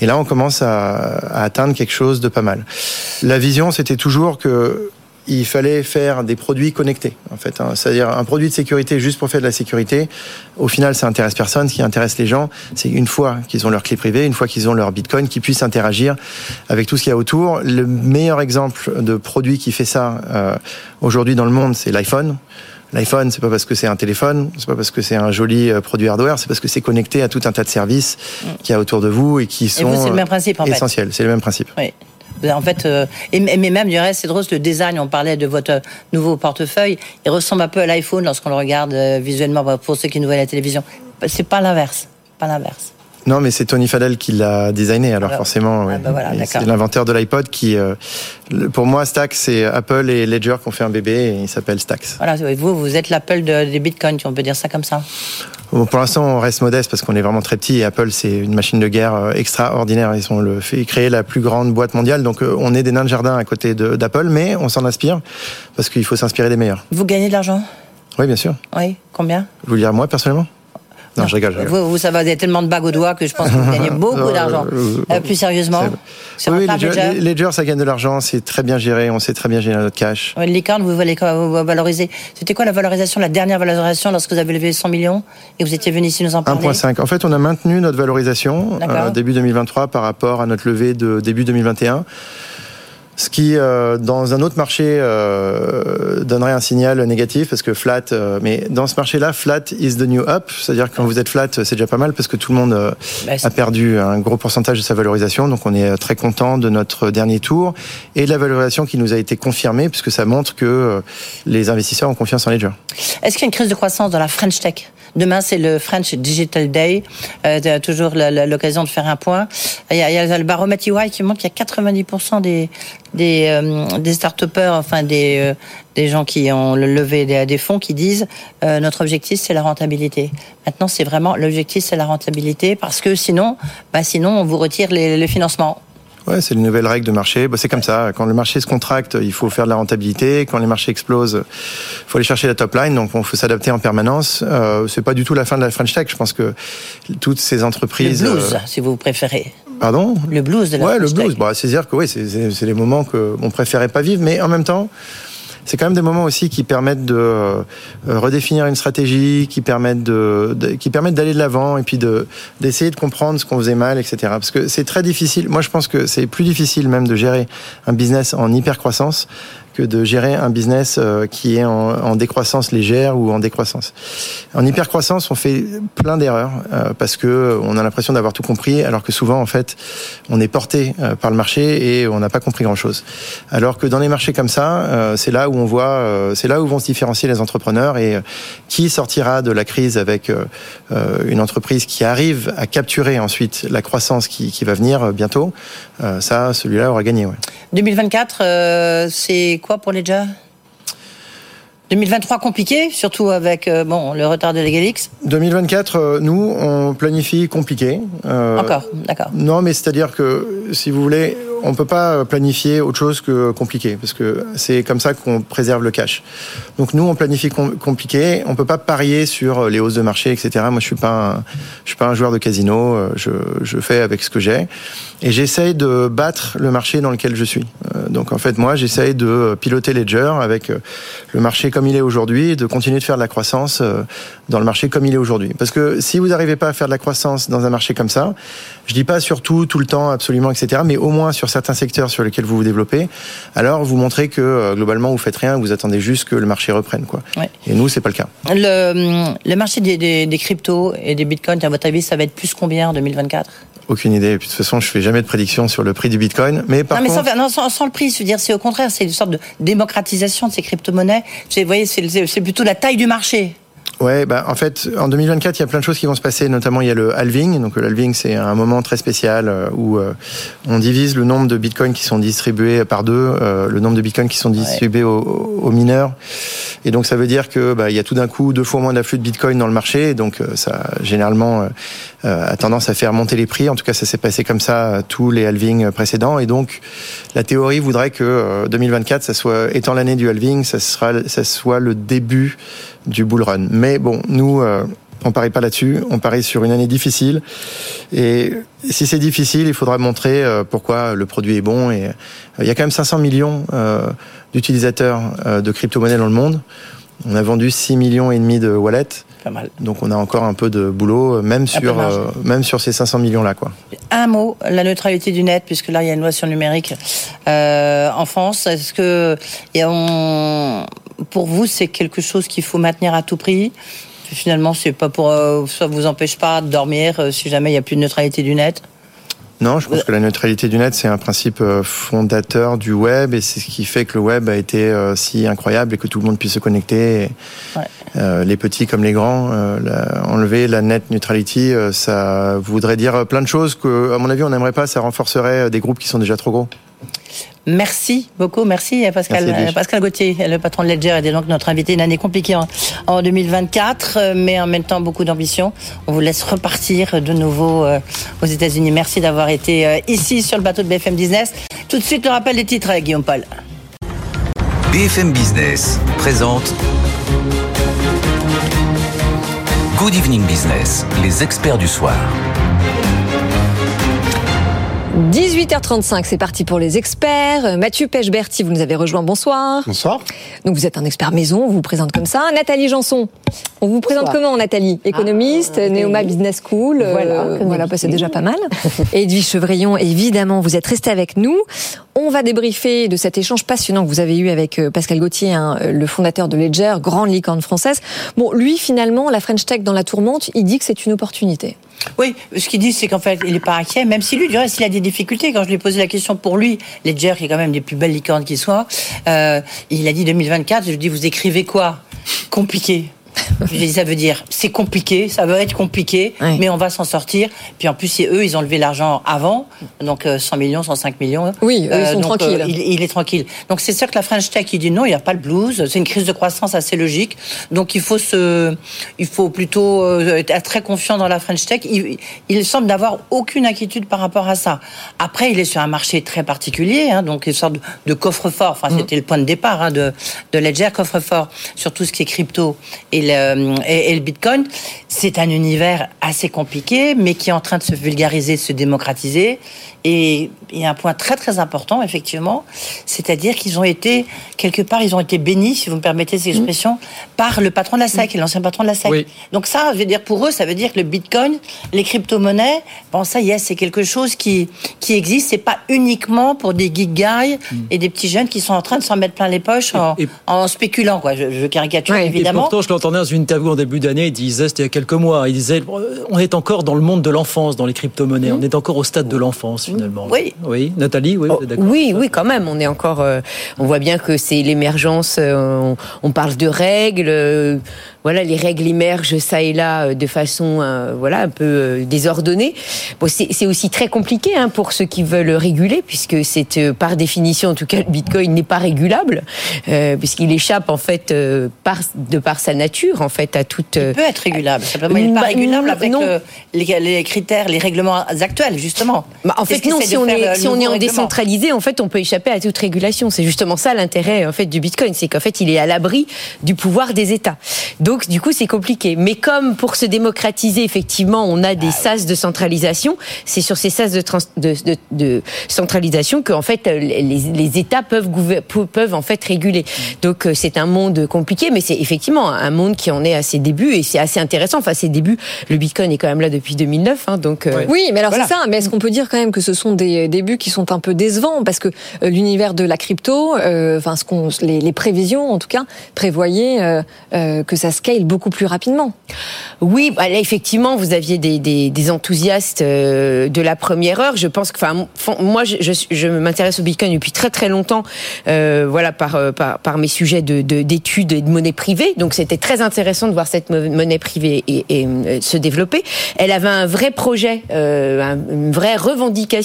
et là, on commence à, à atteindre quelque chose de pas mal. La vision, c'était toujours que il fallait faire des produits connectés, en fait. hein. C'est-à-dire un produit de sécurité juste pour faire de la sécurité. Au final, ça intéresse personne. Ce qui intéresse les gens, c'est une fois qu'ils ont leur clé privée, une fois qu'ils ont leur Bitcoin, qu'ils puissent interagir avec tout ce qu'il y a autour. Le meilleur exemple de produit qui fait ça euh, aujourd'hui dans le monde, c'est l'iPhone. L'iPhone, c'est pas parce que c'est un téléphone, c'est pas parce que c'est un joli euh, produit hardware, c'est parce que c'est connecté à tout un tas de services qu'il y a autour de vous et qui sont Mm. vous, c'est le même euh, principe, en fait. essentiels. C'est le même principe. Oui. En fait, euh, et, mais même du reste, c'est drôle, le design, on parlait de votre nouveau portefeuille, il ressemble un peu à l'iPhone lorsqu'on le regarde euh, visuellement, bah, pour ceux qui nous voient à la télévision. C'est pas l'inverse, pas l'inverse. Non, mais c'est Tony Fadell qui l'a designé, alors Alors, forcément. oui. bah voilà, c'est l'inventeur de l'iPod qui, euh, pour moi, Stax, c'est Apple et Ledger qui ont fait un bébé et il s'appelle Stax. Voilà, vous, vous êtes l'Apple de- des bitcoins, on peut dire ça comme ça. Bon, pour l'instant, on reste modeste parce qu'on est vraiment très petit et Apple, c'est une machine de guerre euh, extraordinaire. Ils ont le fait créer la plus grande boîte mondiale, donc euh, on est des nains de jardin à côté d'Apple, mais on s'en inspire parce qu'il faut s'inspirer des meilleurs. Vous gagnez de l'argent? Oui, bien sûr. Oui, combien? Vous le dire moi personnellement? Non, je rigole. je rigole. vous, vous, ça va, vous avez tellement de bagues aux doigts que je pense que vous gagnez beaucoup Euh, d'argent. euh, Euh, plus sérieusement, c'est Oui, Ledger, Ledger Ledger, ça gagne de l'argent, c'est très bien géré, on sait très bien gérer notre cash. Ouais, Licorne, vous voulez valoriser C'était quoi la valorisation, la dernière valorisation lorsque vous avez levé 100 millions et vous étiez venu ici nous en parler 1.5. En fait, on a maintenu notre valorisation euh, début 2023 par rapport à notre levée de début 2021. Ce qui, euh, dans un autre marché, euh, donnerait un signal négatif parce que flat. euh, mais dans ce marché-là, flat is the new up. C'est-à-dire que quand vous êtes flat, c'est déjà pas mal parce que tout le monde Bah, a perdu un gros pourcentage de sa valorisation. Donc, on est très content de notre dernier tour et de la valorisation qui nous a été confirmée puisque ça montre que les investisseurs ont confiance en Ledger. Est-ce qu'il y a une crise de croissance dans la French Tech? Demain, c'est le French Digital Day. Euh, toujours l'occasion de faire un point. Il y a, il y a le baromètre EY qui montre qu'il y a 90% des des, euh, des start-upers, enfin des euh, des gens qui ont levé des, des fonds qui disent euh, notre objectif c'est la rentabilité. Maintenant, c'est vraiment l'objectif c'est la rentabilité parce que sinon, bah sinon on vous retire les, les financements. Ouais, c'est les nouvelles règles de marché. Bah, c'est comme ça. Quand le marché se contracte, il faut faire de la rentabilité. Quand les marchés explosent, il faut aller chercher la top line. Donc, il faut s'adapter en permanence. Euh, c'est pas du tout la fin de la French Tech. Je pense que toutes ces entreprises. Le blues, euh... si vous préférez. Pardon Le blues de la Ouais, le blues. Bah, c'est dire que oui, c'est, c'est les moments que on préférait pas vivre, mais en même temps. C'est quand même des moments aussi qui permettent de euh, redéfinir une stratégie, qui permettent de, de qui permettent d'aller de l'avant et puis de d'essayer de comprendre ce qu'on faisait mal, etc. Parce que c'est très difficile. Moi, je pense que c'est plus difficile même de gérer un business en hyper croissance de gérer un business euh, qui est en, décroissance légère ou en décroissance. En hypercroissance, on fait plein d'erreurs euh, parce que on a l'impression d'avoir tout compris, alors que souvent, en fait, on est porté euh, par le marché et on n'a pas compris grand-chose. Alors que dans les marchés comme ça, euh, c'est là où on voit, euh, c'est là où vont se différencier les entrepreneurs et euh, qui sortira de la crise avec une entreprise qui arrive à capturer ensuite la croissance qui, va venir bientôt. ça, celui-là aura gagné. Ouais. 2024, c'est pour Ledger 2023 compliqué, surtout avec euh, bon le retard de Legalix. 2024, euh, nous on planifie compliqué. Euh, Encore, d'accord. Non, mais c'est-à-dire que si vous voulez, on peut pas planifier autre chose que compliqué, parce que c'est comme ça qu'on préserve le cash. Donc nous on planifie com compliqué. On peut pas parier sur les hausses de marché, etc. Moi je suis pas, un, je suis pas un joueur de casino. Je, je fais avec ce que j'ai et j'essaye de battre le marché dans lequel je suis. Donc en fait moi j'essaye de piloter Ledger avec le marché comme il est aujourd'hui, de continuer de faire de la croissance dans le marché comme il est aujourd'hui. Parce que si vous n'arrivez pas à faire de la croissance dans un marché comme ça, je dis pas sur tout, tout le temps, absolument, etc., mais au moins sur certains secteurs sur lesquels vous vous développez, alors vous montrez que globalement vous faites rien, vous attendez juste que le marché reprenne, quoi. Ouais. Et nous, c'est pas le cas. Le, le marché des, des, des, cryptos et des bitcoins, à votre avis, ça va être plus combien en 2024 aucune idée. Et puis, de toute façon, je fais jamais de prédiction sur le prix du Bitcoin. Mais par non, mais contre... sans, non, sans, sans, le prix, je veux dire, c'est au contraire, c'est une sorte de démocratisation de ces crypto-monnaies. Vous voyez, c'est plutôt la taille du marché. Ouais, bah en fait, en 2024, il y a plein de choses qui vont se passer. Notamment, il y a le halving. Donc, le halving, c'est un moment très spécial où euh, on divise le nombre de bitcoins qui sont distribués par deux, euh, le nombre de bitcoins qui sont distribués ouais. aux, aux, mineurs. Et donc, ça veut dire que bah, il y a tout d'un coup deux fois moins d'afflux de bitcoin dans le marché. Donc, euh, ça généralement a tendance à faire monter les prix. En tout cas, ça s'est passé comme ça tous les halvings précédents. Et donc, la théorie voudrait que 2024, ça soit étant l'année du halving, ça sera, ça soit le début du bull run. Mais bon, nous, euh, on parie pas là-dessus. On parie sur une année difficile. Et si c'est difficile, il faudra montrer euh, pourquoi le produit est bon. Et euh, il y a quand même 500 millions euh, d'utilisateurs euh, de crypto-monnaies dans le monde. On a vendu 6 millions et demi de wallets. Pas mal. Donc on a encore un peu de boulot, même sur, euh, même sur ces 500 millions-là. quoi. Un mot, la neutralité du net, puisque là il y a une loi sur le numérique euh, en France. Est-ce que et on, pour vous c'est quelque chose qu'il faut maintenir à tout prix Finalement, c'est pas pour euh, ça vous empêche pas de dormir euh, si jamais il n'y a plus de neutralité du net. Non, je pense que la neutralité du net, c'est un principe euh, fondateur du web et c'est ce qui fait que le web a été si incroyable et que tout le monde puisse se connecter. Ouais. euh, les petits comme les grands, euh, la, enlever la net neutrality, euh, ça voudrait dire plein de choses que, à mon avis, on n'aimerait pas. Ça renforcerait des groupes qui sont déjà trop gros. Merci beaucoup, merci à Pascal, merci Pascal Gauthier, le patron de Ledger, et donc notre invité. Une année compliquée en, en 2024, mais en même temps beaucoup d'ambition. On vous laisse repartir de nouveau euh, aux États-Unis. Merci d'avoir été euh, ici sur le bateau de BFM Business. Tout de suite, le rappel des titres avec Guillaume Paul. BFM Business présente Good Evening Business, les experts du soir. 18h35, c'est parti pour les experts. Mathieu Pechberti, vous nous avez rejoint. Bonsoir. Bonsoir. Donc vous êtes un expert maison, on vous présente comme ça. Nathalie Janson, on vous présente Bonsoir. comment Nathalie Économiste, ah, Neoma Business School. Voilà, euh, voilà bah, c'est déjà pas mal. Edwige Chevrillon, évidemment, vous êtes resté avec nous. On va débriefer de cet échange passionnant que vous avez eu avec euh, Pascal Gauthier, hein, le fondateur de Ledger, grande licorne française. Bon, lui, finalement, la French Tech dans la tourmente, il dit que c'est une opportunité. Oui, ce qu'il dit, c'est qu'en fait, il n'est pas inquiet, même si lui, du reste, il a des difficultés. Quand je lui ai posé la question pour lui, Ledger, qui est quand même des plus belles licornes qui soient, euh, il a dit 2024, je lui ai dit, vous écrivez quoi? Compliqué. Ça veut dire, c'est compliqué, ça va être compliqué, mais on va s'en sortir. Puis en plus, c'est eux, ils ont levé l'argent avant, donc 100 millions, 105 millions. Oui, eux, ils sont donc, tranquilles. il, il est tranquille. Donc c'est sûr que la French Tech, il dit non, il n'y a pas le blues. C'est une crise de croissance assez logique. Donc il faut se, il faut plutôt euh, être très confiant dans la French Tech. Il, il semble n'avoir aucune inquiétude par rapport à ça. Après, il est sur un marché très particulier, hein, donc une sorte de, de coffre-fort. Enfin, c'était le point de départ hein, de, de Ledger, coffre-fort sur tout ce qui est crypto et et, et le Bitcoin. C'est un univers assez compliqué, mais qui est en train de se vulgariser, de se démocratiser. Et il y a un point très très important, effectivement, c'est-à-dire qu'ils ont été, quelque part, ils ont été bénis, si vous me permettez cette expression, par le patron de la SEC, l'ancien patron de la SEC. Oui. Donc ça, je veux dire, pour eux, ça veut dire que le Bitcoin, les crypto-monnaies, bon, ça y est, c'est quelque chose qui, qui existe. C'est pas uniquement pour des geek guys et des petits jeunes qui sont en train de s'en mettre plein les poches en, Et- en spéculant, quoi. Je, je caricature, Et évidemment. pourtant, je l'entendais dans une interview en début d'année, il disait, c'était il y a quelques mois, il disait, on est encore dans le monde de l'enfance, dans les crypto-monnaies, on est encore au stade de l'enfance finalement. Oui. Oui, Nathalie, oui, vous êtes d'accord Oui, oui, quand même. On est encore. euh, on voit bien que c'est l'émergence. euh, on, on parle de règles. euh, voilà, les règles émergent ça et là euh, de façon, euh, voilà, un peu euh, désordonnée. Bon, c'est aussi très compliqué hein, pour ceux qui veulent réguler, puisque c'est euh, par définition, en tout cas, le Bitcoin n'est pas régulable, euh, puisqu'il échappe en fait euh, par de par sa nature, en fait, à toute. euh, Il peut être régulable. Simplement, il n'est pas régulable non, avec euh, les, les critères, les règlements actuels, justement. Bah, en C'est fait, non. Si on est le si on est en décentralisé, en fait, on peut échapper à toute régulation. C'est justement ça l'intérêt en fait du Bitcoin, c'est qu'en fait, il est à l'abri du pouvoir des États. Donc, du coup, c'est compliqué. Mais comme pour se démocratiser, effectivement, on a des sas de centralisation. C'est sur ces sas de, trans- de, de, de centralisation que en fait les, les États peuvent peuvent en fait réguler. Donc, euh, c'est un monde compliqué, mais c'est effectivement un monde qui en est à ses débuts et c'est assez intéressant. Enfin, à ses débuts, le Bitcoin est quand même là depuis 2009, hein, donc. euh, Oui, mais alors voilà. c'est ça. Mais est-ce qu'on peut dire quand même que ce sont des débuts qui sont un peu décevants parce que euh, l'univers de la crypto, euh, enfin ce qu'on, les, prévisions en tout cas prévoyaient euh, euh, que ça scale beaucoup plus rapidement. Oui, bah effectivement, vous aviez des, des, enthousiastes euh, de la première heure. Je pense que, enfin, moi, je, je, m'intéresse au Bitcoin depuis très très longtemps, euh, voilà, par, euh, par par mes sujets de de- d'études et de monnaie privée. Donc, c'était très intéressant de voir cette mo- monnaie privée et, euh, se développer. Elle avait un vrai projet, euh, un- une vraie revendication,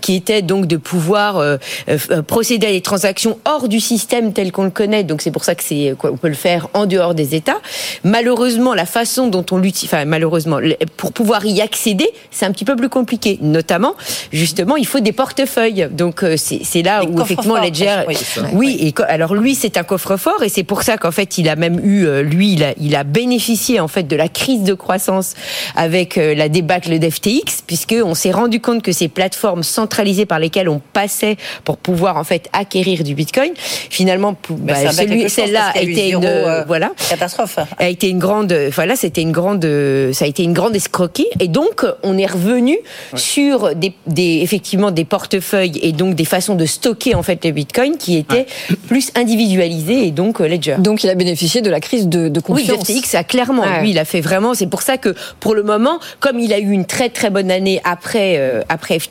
qui était donc de pouvoir euh, euh, procéder à des transactions hors du système tel qu'on le connaît. Donc, c'est pour ça que c'est quoi, on peut le faire en dehors des États. Malheureusement, la façon dont on l'utilise, enfin malheureusement, pour pouvoir y accéder, c'est un petit peu plus compliqué. Notamment, justement, il faut des portefeuilles. Donc euh, c'est là où effectivement Ledger, oui, oui, et alors lui c'est un coffre-fort et c'est pour ça qu'en fait il a même eu, euh, lui, il a, il a bénéficié en fait de la crise de croissance avec euh, la débâcle d'FTX, puisque on s'est rendu compte que ces plateformes centralisées par lesquelles on passait pour pouvoir en fait acquérir du Bitcoin, finalement, bah, chose, celle-là a a été une, euh, voilà Catastrophe. a été une grande voilà c'était une grande ça a été une grande escroquerie et donc on est revenu sur des, des effectivement des portefeuilles et donc des façons de stocker en fait le bitcoin qui étaient plus individualisées et donc euh, Ledger Donc il a bénéficié de la crise de, de oui, confiance. le FTX, ça clairement. Ouais. Lui, il a fait vraiment. C'est pour ça que, pour le moment, comme il a eu une très très bonne année après euh, après FTX,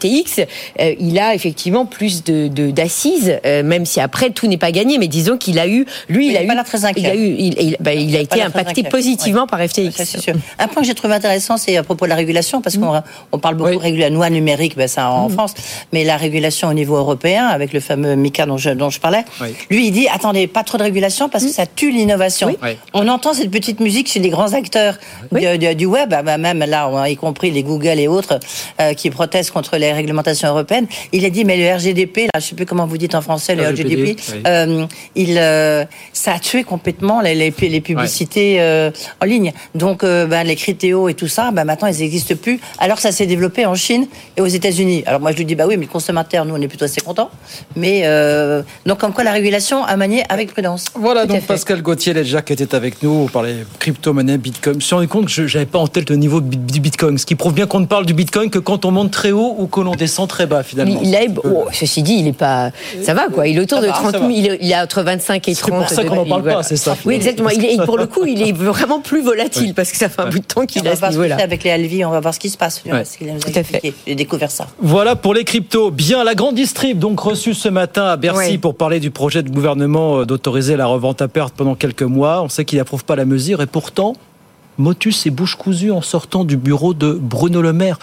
euh, il a effectivement plus de d'assises, euh, même si après tout n'est pas gagné. Mais disons qu'il a eu, lui, il, il a a eu, il a eu, il, il- bah, il a été impacté positivement Ouais. par FTX. Ça, sûr. Un point que j'ai trouvé intéressant, c'est à propos de la régulation, parce qu'on on parle beaucoup de régulation, loi numérique, ben, ça en France, mais la régulation au niveau européen, avec le fameux MICA dont je, dont je parlais, Oui. lui, il dit, attendez, pas trop de régulation parce que ça tue l'innovation. Oui. On entend cette petite musique chez les grands acteurs du, du- du web, ah bah, même là, y compris les Google et autres, euh, qui protestent contre les réglementations européennes. Il a dit, mais le RGDP, là, je sais plus comment vous dites en français, le RGDP, oui. euh, il, euh, ça a tué complètement les, les, les publicités euh, en ligne. Donc, ben, les critéos et tout ça, ben, maintenant, ils n'existent plus. Alors, ça s'est développé en Chine et aux États-Unis. Alors, moi, je lui dis, bah oui, mais le consommateur, nous, on est plutôt assez contents. Mais, donc, comme quoi, la régulation a manié avec prudence. Voilà Tout à donc. Pascal Gauthier, Ledger qui était avec nous, on parlait crypto-monnaie, Bitcoin. Je me suis rendu compte que je n'avais pas en tête le niveau du Bitcoin, ce qui prouve bien qu'on ne parle du Bitcoin que quand on monte très haut ou qu'on descend très bas finalement. Il, il oh, ceci dit, il est pas, ça va quoi. Il est autour de 30 000. Il est, entre 25 et 30. C'est pour ça qu'on n'en parle pas, c'est ça. Oui, exactement. Il est, pour le coup, il est vraiment plus volatile parce que ça fait un bout de temps qu'il est à ce niveau-là. Avec les Alvi, on va voir ce qui se passe. Ouais. Tout à fait. J'ai découvert ça. Voilà pour les cryptos. Bien, la grande distrib donc reçue ce matin à Bercy Ouais. pour parler du projet de gouvernement euh, d'autoriser la revente à perte pendant quelques mois. On sait qu'il n'approuve pas la mesure et pourtant, motus et bouche cousue en sortant du bureau de Bruno Le Maire.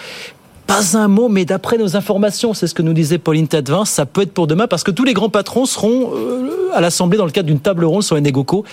Pas un mot, mais d'après nos informations, c'est ce que nous disait Pauline Tadevin, ça peut être pour demain parce que tous les grands patrons seront euh, à l'Assemblée dans le cadre d'une table ronde sur les négocos.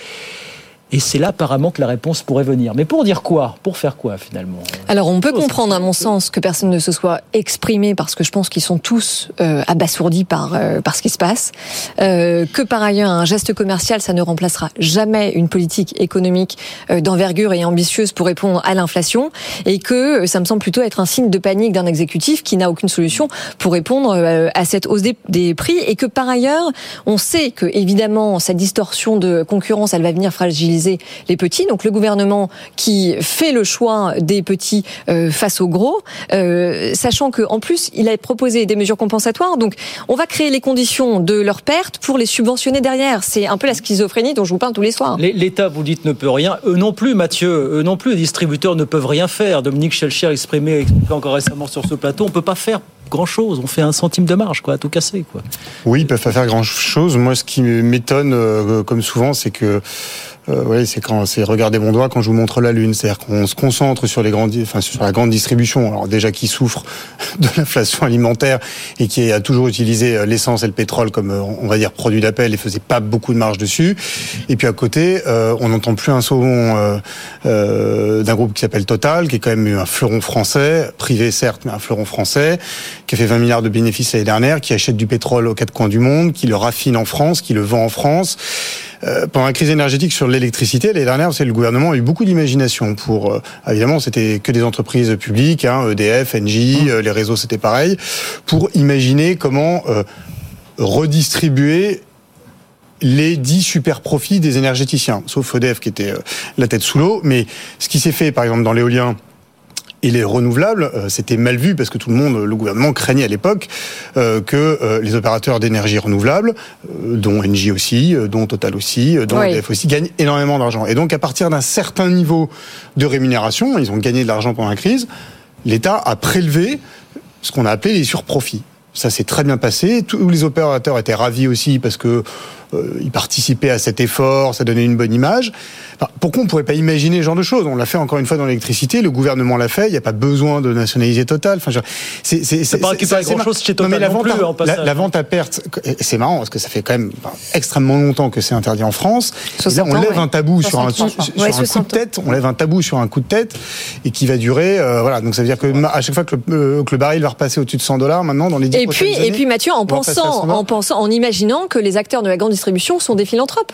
Et c'est là apparemment que la réponse pourrait venir. Mais pour dire quoi? Pour faire quoi finalement? Alors on peut comprendre à mon sens que personne ne se soit exprimé parce que je pense qu'ils sont tous euh, abasourdis par euh, par ce qui se passe. Euh, que par ailleurs un geste commercial ça ne remplacera jamais une politique économique euh, d'envergure et ambitieuse pour répondre à l'inflation. Et que euh, ça me semble plutôt être un signe de panique d'un exécutif qui n'a aucune solution pour répondre euh, à cette hausse des, des prix. Et que par ailleurs on sait que évidemment cette distorsion de concurrence elle va venir fragiliser les petits. Donc le gouvernement qui fait le choix des petits euh, face aux gros, euh, sachant que en plus il a proposé des mesures compensatoires. Donc on va créer les conditions de leur perte pour les subventionner derrière. C'est un peu la schizophrénie dont je vous parle tous les soirs. L'État, vous dites, ne peut rien. Eux non plus, Mathieu. Eux non plus, les distributeurs ne peuvent rien faire. Dominique Schelcher exprimé expliqué encore récemment sur ce plateau, on ne peut pas faire grand-chose. On fait un centime de marge, quoi, à tout casser. Quoi. Oui, ils peuvent pas faire grand chose. Moi, ce qui m'étonne, euh, comme souvent, c'est que euh, ouais, c'est quand c'est regarder mon doigt quand je vous montre la lune. C'est-à-dire qu'on se concentre sur les grandes, enfin sur la grande distribution. Alors déjà qui souffre de l'inflation alimentaire et qui a toujours utilisé euh, l'essence et le pétrole comme euh, on va dire produit d'appel et faisait pas beaucoup de marge dessus. Et puis à côté, euh, on n'entend plus un saumon euh, euh, d'un groupe qui s'appelle Total, qui est quand même un fleuron français, privé certes, mais un fleuron français, qui a fait 20 milliards de bénéfices l'année dernière, qui achète du pétrole aux quatre coins du monde, qui le raffine en France, qui le vend en France. Euh, pendant la crise énergétique sur l'électricité, l'année dernière, c'est le gouvernement a eu beaucoup d'imagination pour. euh, évidemment, c'était que des entreprises publiques, hein, EDF, Engie, euh, les réseaux, c'était pareil, pour imaginer comment euh, redistribuer les 10 super profits des énergéticiens, sauf EDF qui était euh, la tête sous l'eau. Mais ce qui s'est fait, par exemple, dans l'éolien, et les renouvelables, euh, c'était mal vu parce que tout le monde, le gouvernement craignait à l'époque euh, que euh, les opérateurs d'énergie renouvelable, euh, dont Engie aussi, euh, dont Total aussi, euh, dont Oui. EDF aussi, gagnent énormément d'argent. Et donc à partir d'un certain niveau de rémunération, ils ont gagné de l'argent pendant la crise, l'État a prélevé ce qu'on a appelé les surprofits. Ça s'est très bien passé. Tous les opérateurs étaient ravis aussi parce que euh, ils participaient à cet effort, ça donnait une bonne image. Enfin, pourquoi on ne pourrait pas imaginer ce genre de choses? On l'a fait encore une fois dans l'électricité, le gouvernement l'a fait, il n'y a pas besoin de nationaliser Total. Enfin, c'est, pas récupérer grand-chose chez Non, mais Total la non vente, plus, à, en passage. la, la vente à perte, c'est marrant parce que ça fait quand même enfin, extrêmement longtemps que c'est interdit en France. Et là, 60 on ans, lève ouais. un tabou sur, un, 60 sur ans. sur Ouais, un coup de 60 ans. tête. On lève un tabou sur un coup de tête et qui va durer. euh, voilà. Donc ça veut dire que à chaque fois que le, euh, que le baril va repasser au-dessus de 100 dollars maintenant dans les 10 Et puis, prochaines et années, puis Mathieu, en pensant, 120. en pensant, en imaginant que les acteurs de la grande distribution sont des philanthropes.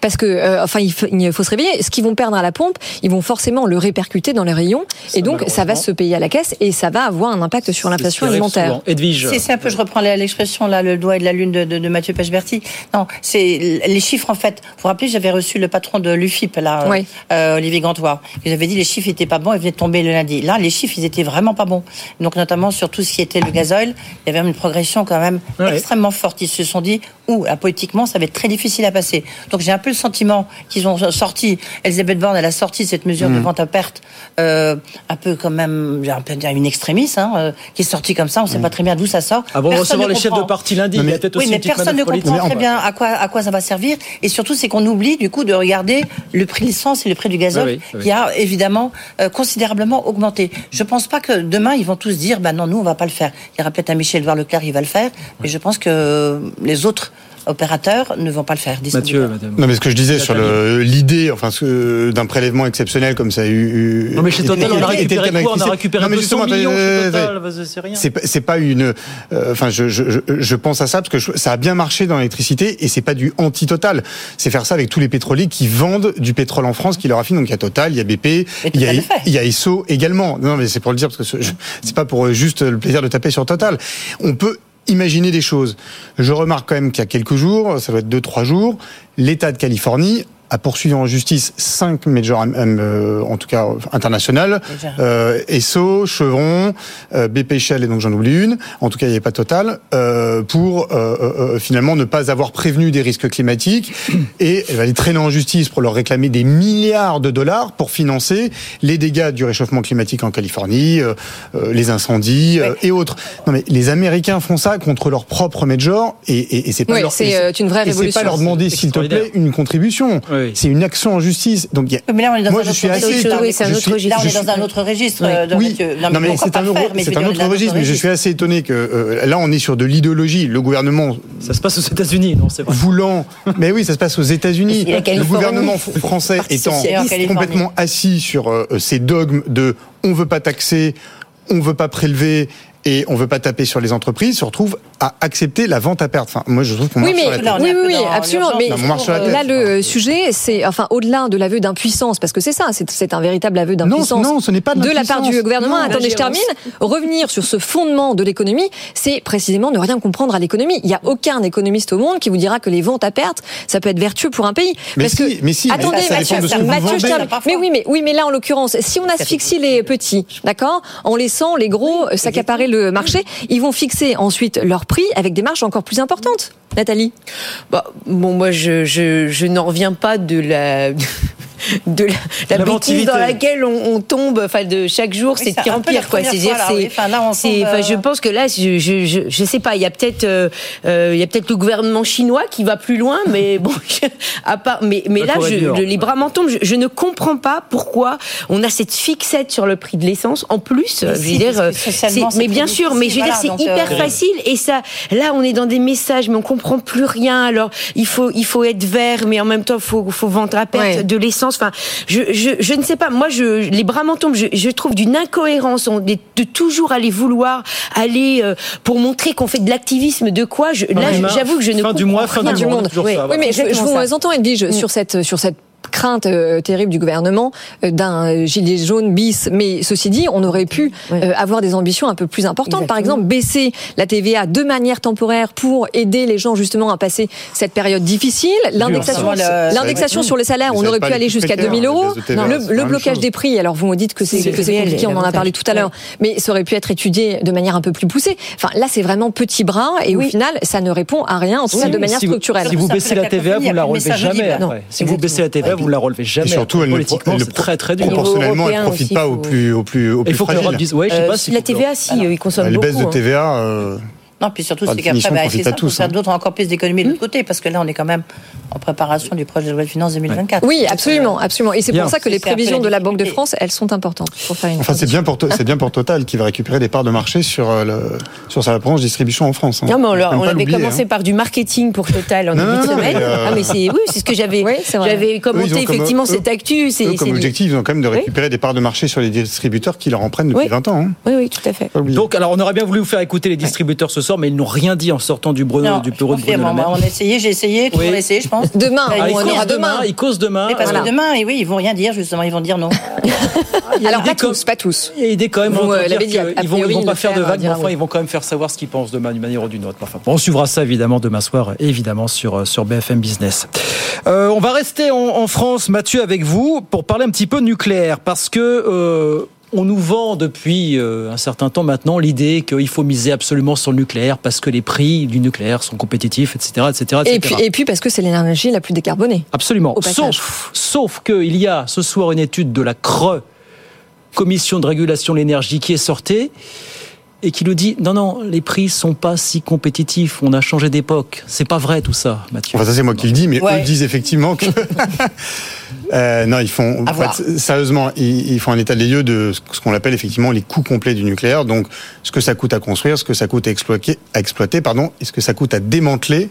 Parce que, euh, enfin, il faut, il faut se réveiller. Ce qu'ils vont perdre à la pompe, ils vont forcément le répercuter dans les rayons, et donc ça va se payer à la caisse, et ça va avoir un impact sur l'inflation alimentaire. Edwige. C'est un peu, je reprends l'expression là, le doigt et de la lune de, de, de Mathieu Pechberti. Non, c'est les chiffres en fait. Vous vous rappelez, j'avais reçu le patron de l'UFIP là, euh, Oui. euh, Olivier Gantois. Et J'avais dit les chiffres étaient pas bons, ils venaient de tomber le lundi. Là, les chiffres, ils étaient vraiment pas bons. Donc notamment sur tout ce qui était le gazoil, il y avait une progression quand même Ouais. extrêmement forte. Ils se sont dit, ou politiquement, ça va être très difficile à passer. Donc j'ai un peu le sentiment qu'ils ont sorti. Elisabeth Borne, elle a sorti cette mesure Mm. de vente à perte, euh, un peu quand même, j'ai un peu dire une extrémiste, hein, euh, qui est sortie comme ça. On sait pas très bien d'où ça sort. Avant de Personne recevoir ne les chefs de parti lundi, il y a peut-être Oui, aussi mais une personne ne comprend très bien à quoi, à quoi ça va servir. Et surtout, c'est qu'on oublie, du coup, de regarder le prix de l'essence et le prix du gazole, Oui, oui, oui. qui a évidemment euh, considérablement augmenté. Je pense pas que demain, ils vont tous dire, bah non, nous, on va pas le faire. Il y aura peut-être un Michel Edouard Leclerc qui va le faire, mais je pense que euh, les autres opérateurs ne vont pas le faire. Mathieu, madame. Non, mais ce que je disais sur l'idée, enfin, d'un prélèvement exceptionnel comme ça a eu. Non, mais chez était- Total, on a récupéré était quoi? On a récupéré Non, mais 200 justement, millions chez Total. vas-y, C'est rien. C'est pas- une. euh, Enfin, je, je, je, je pense à ça parce que je- ça a bien marché dans l'électricité et c'est pas du anti-total. C'est faire ça avec tous les pétroliers qui vendent du pétrole en France, qui le raffinent. Donc il y a Total, il y a BP, il y a, il y a Esso également. Non, mais c'est pour le dire parce que c'est pas pour euh, juste le plaisir de taper sur Total. On peut imaginer des choses. Je remarque quand même qu'il y a quelques jours, ça doit être deux trois jours, l'État de Californie a poursuivi en justice cinq majors, euh, en tout cas internationales, euh, Esso, Chevron, euh, BP Shell et donc j'en oublie une. En tout cas, il n'y avait pas Total euh, pour euh, finalement ne pas avoir prévenu des risques climatiques et elle va les traîner en justice pour leur réclamer des milliards de dollars pour financer les dégâts du réchauffement climatique en Californie, les incendies et autres. Non mais les Américains font ça contre leur propre major et, et, et c'est pas oui, leur c'est une vraie révolution. C'est pas leur demander s'il te plaît une contribution. Oui. C'est une action en justice. Donc, a... mais là, on est dans moi, un je autre suis assez. registre. Oui, c'est un autre registre. Là, on est dans un autre registre. Oui, de oui. Non, mais c'est un, autre registre. Mais je suis assez étonné que euh, là, on est sur de l'idéologie. Le gouvernement. Ça se passe aux États-Unis, non C'est vrai. Voulant. Mais oui, ça se passe aux États-Unis. Le gouvernement français étant complètement assis sur euh, ces dogmes de on veut pas taxer, on veut pas prélever. Et on veut pas taper sur les entreprises, se retrouve à accepter la vente à perte. Enfin, moi, je trouve qu'on Oui, marche mais, sur la tête. Oui, oui, oui, absolument. Mais Non, tête. là, le sujet, c'est, enfin, au-delà de l'aveu d'impuissance, parce que c'est ça, c'est, un véritable aveu d'impuissance. non, ce n'est pas de de la part du gouvernement. Non, Attendez, je termine. Revenir sur ce fondement de l'économie, c'est précisément ne rien comprendre à l'économie. Il n'y a aucun économiste au monde qui vous dira que les ventes à perte, ça peut être vertueux pour un pays. Mais parce si, que, mais si, mais attendez, ça dépend Mathieu, vous Mathieu, je termine. mais oui, mais oui, mais là, en l'occurrence, si on asphyxie les petits, d'accord, en laissant les gros euh, s'accaparer le marché, ils vont fixer ensuite leur prix avec des marges encore plus importantes. Nathalie? Bah, bon, moi, je, n'en reviens pas de la. De la, la bêtise dans laquelle on, on tombe enfin de chaque jour Oui, c'est de pire en pire quoi. c'est-à-dire oui. Enfin, je euh, pense que là je je je, je sais pas il y a peut-être euh, euh, il y a peut-être le gouvernement chinois qui va plus loin mais bon à part mais mais là les bras m'en tombent je, je ne comprends pas pourquoi on a cette fixette sur le prix de l'essence. En plus Mais je si, veux dire mais bien sûr mais je veux dire c'est hyper euh, facile. Et ça là on est dans des messages mais on comprend plus rien. Alors il faut il faut être vert mais en même temps faut faut vendre à perte Ouais. de l'essence enfin je, je je ne sais pas. Moi je les bras m'en tombent je, je trouve d'une incohérence. On est de toujours aller vouloir aller euh, pour montrer qu'on fait de l'activisme. De quoi je, là du j'avoue que je ne fin du comprends mois, fin rien. du monde, Oui. ça, Oui, voilà. mais je, je vous entends, Edwige, sur cette, sur cette crainte euh, terrible du gouvernement euh, d'un euh, gilet jaune bis. Mais ceci dit, on aurait pu euh, avoir des ambitions un peu plus importantes. Par exemple, baisser la TVA de manière temporaire pour aider les gens justement à passer cette période difficile. L'indexation, sur le salaire, on aurait pu aller jusqu'à précaires, 2000 les euros. baisses de TVA, le blocage chose. des prix. Alors vous me dites que c'est C'est que c'est réel, compliqué, on en a parlé tout à l'heure. Mais ça aurait pu être étudié de manière un peu plus poussée. Enfin, là, c'est vraiment petit bras et au final, ça ne répond à rien, en tout cas de manière structurelle. Si vous baissez la TVA, vous ne la relevez jamais. Si vous baissez la TVA, vous ne la relevez jamais. Et surtout, elle ne, Politiquement, elle ne c'est très très dur. Au niveau proportionnellement, elle ne européen profite aussi, pas faut- au plus, au plus, au plus Il faut que l'Europe fragile. dise, ouais, je sais Euh, pas si la TVA si euh, ils consomment Les beaucoup baisses de hein. TVA, euh, Non, puis surtout, c'est qu'après, bah, on c'est ça, tous, faire hein. d'autres encore plus d'économies de l'autre côté, parce que là, on est quand même en préparation du projet de loi de finances 2024. Oui, absolument, absolument. Et c'est pour ça que les prévisions de la Banque de. France, elles sont importantes pour faire une Enfin, c'est bien pour to- c'est bien pour Total qui va récupérer des parts de marché sur euh, le, sur sa branche distribution en France. hein. Non, mais on, leur- on avait commencé hein. par du marketing pour Total en Non, début de semaine. mais, euh, Ah, mais c'est oui, c'est ce que j'avais Oui, j'avais Eux, commenté comme- effectivement eux- cette actu. C'est comme c'est- objectif, ils ont quand même de récupérer des parts de marché sur les distributeurs qui leur en prennent depuis Oui. 20 ans. hein. Oui, oui, tout à fait. Donc, alors, on aurait bien voulu vous faire écouter les distributeurs ce soir, mais ils n'ont rien dit en sortant du, Bruno, Non, du bureau de Bruno Le on Maire. a essayé, j'ai essayé, tout Oui. monde a essayé, je pense. Demain, Ah, ils on aura demain, demain. ils causent demain. Mais parce Voilà. que demain, et oui, ils vont rien dire, justement, ils vont dire non. Il y a Alors pas tous, pas tous. Il y a l'idée quand même Vous, on euh, dit, vont, ils vont pas faire de vagues, mais enfin oui. ils vont quand même faire savoir ce qu'ils pensent demain d'une manière ou d'une autre. Enfin, bon, on suivra ça évidemment demain soir, évidemment sur euh, sur BFM Business. Euh, on va rester en, en France, Mathieu, avec vous pour parler un petit peu nucléaire, parce que euh, on nous vend depuis euh, un certain temps maintenant l'idée qu'il faut miser absolument sur le nucléaire parce que les prix du nucléaire sont compétitifs, etc., etc., Et etc. puis, et puis parce que c'est l'énergie la plus décarbonée. Absolument. Sauf, sauf qu'il y a ce soir une étude de la CRE, Commission de régulation de l'énergie, qui est sortie et qui nous dit non, non, les prix sont pas si compétitifs. On a changé d'époque. C'est pas vrai tout ça, Mathieu. Enfin, ça, c'est moi qui le dis, mais Ouais. eux disent effectivement que. Euh, non, ils font. En fait, sérieusement, ils, ils font un état des lieux de ce qu'on appelle effectivement les coûts complets du nucléaire. Donc, ce que ça coûte à construire, ce que ça coûte à exploiter, à exploiter pardon, et ce que ça coûte à démanteler.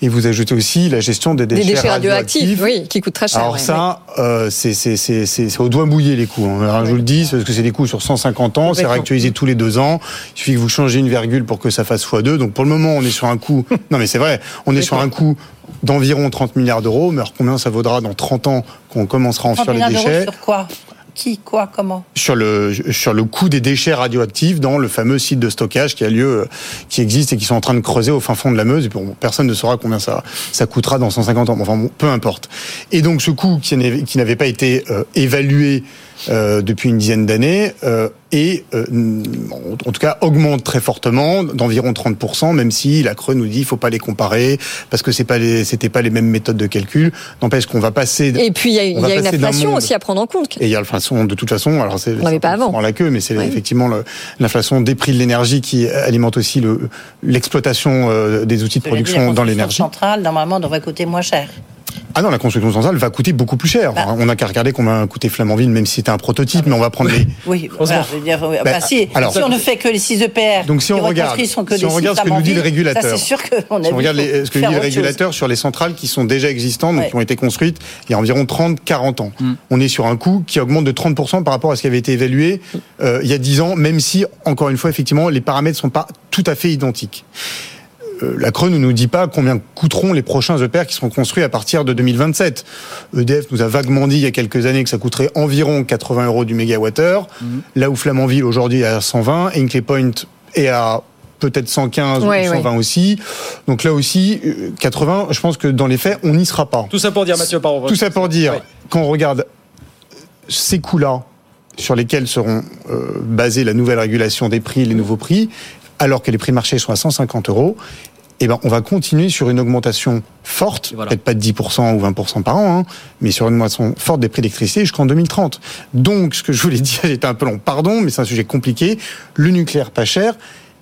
Et vous ajoutez aussi la gestion des Des déchets, déchets radioactifs, oui, qui coûtent très cher. Alors ouais, ça, euh, c'est au doigt mouillé les coûts. hein. Je vous le dis, c'est parce que c'est des coûts sur 150 ans, c'est réactualisé tous les deux ans. Il suffit que vous changez une virgule pour que ça fasse x2. Donc pour le moment, on est sur un coût. Non mais c'est vrai, on est sur un coût d'environ 30 milliards d'euros. Mais alors combien ça vaudra dans 30 ans qu'on commencera à 30 enfuir les déchets sur quoi? Qui, quoi, comment? Sur le sur le coût des déchets radioactifs dans le fameux site de stockage qui a lieu, qui existe et qui sont en train de creuser au fin fond de la Meuse. Et bon, personne ne saura combien ça ça coûtera dans 150 ans. Enfin, bon, peu importe. Et donc ce coût qui n'avait qui n'avait pas été euh, évalué euh, depuis une dizaine d'années euh, et euh, en tout cas augmente très fortement d'environ 30%, même si la Creux nous dit il faut pas les comparer parce que c'est pas les c'était pas les mêmes méthodes de calcul. N'empêche qu'on va passer. Et puis il y a, y une inflation aussi à prendre en compte. et il y a l'inflation de toute façon. Alors c'est On l'avait pas avant. la queue, mais c'est Ouais. effectivement l'inflation des prix de l'énergie qui alimente aussi le- l'exploitation euh, des outils de production dans l'énergie. centrale, normalement, devrait coûter moins cher. Ah non, la construction centrale va coûter beaucoup plus cher. Bah. on n'a qu'à regarder combien a coûté Flamanville, même si c'était un prototype, mais on va prendre les. Oui, voilà, dire. Bah, si, alors- si on ne fait que les 6 EPR, Donc si on qui regarde, que si on regarde ce que nous dit le régulateur, ça c'est sûr qu'on a si on vu regarde les- ce que faire dit le chose. régulateur sur les centrales qui sont déjà existantes, donc Ouais. qui ont été construites il y a environ 30-40 ans. On est sur un coût qui augmente de 30% par rapport à ce qui avait été évalué euh, il y a 10 ans, même si, encore une fois, effectivement, les paramètres sont pas tout à fait identiques. Euh, La Creux ne nous dit pas combien coûteront les prochains EPR qui seront construits à partir de 2027. EDF nous a vaguement dit il y a quelques années que ça coûterait environ 80 euros du mégawattheure, là où Flamanville aujourd'hui est à 120 et Hinkley Point est à peut-être 115 Ouais, ou 120 aussi. Donc là aussi, euh, 80, je pense que dans les faits, on n'y sera pas. Tout ça pour dire, Mathieu Parot. Tout ça pour dire, Ouais. quand on regarde ces coûts-là, sur lesquels seront euh, basées la nouvelle régulation des prix, les nouveaux prix, alors que les prix de marché sont à 150 euros, eh ben, on va continuer sur une augmentation forte, voilà. peut-être pas de 10% ou 20% par an, hein, mais sur une augmentation forte des prix d'électricité jusqu'en 2030. Donc, ce que je voulais dire, j'étais un peu long, pardon, mais c'est un sujet compliqué. Le nucléaire pas cher,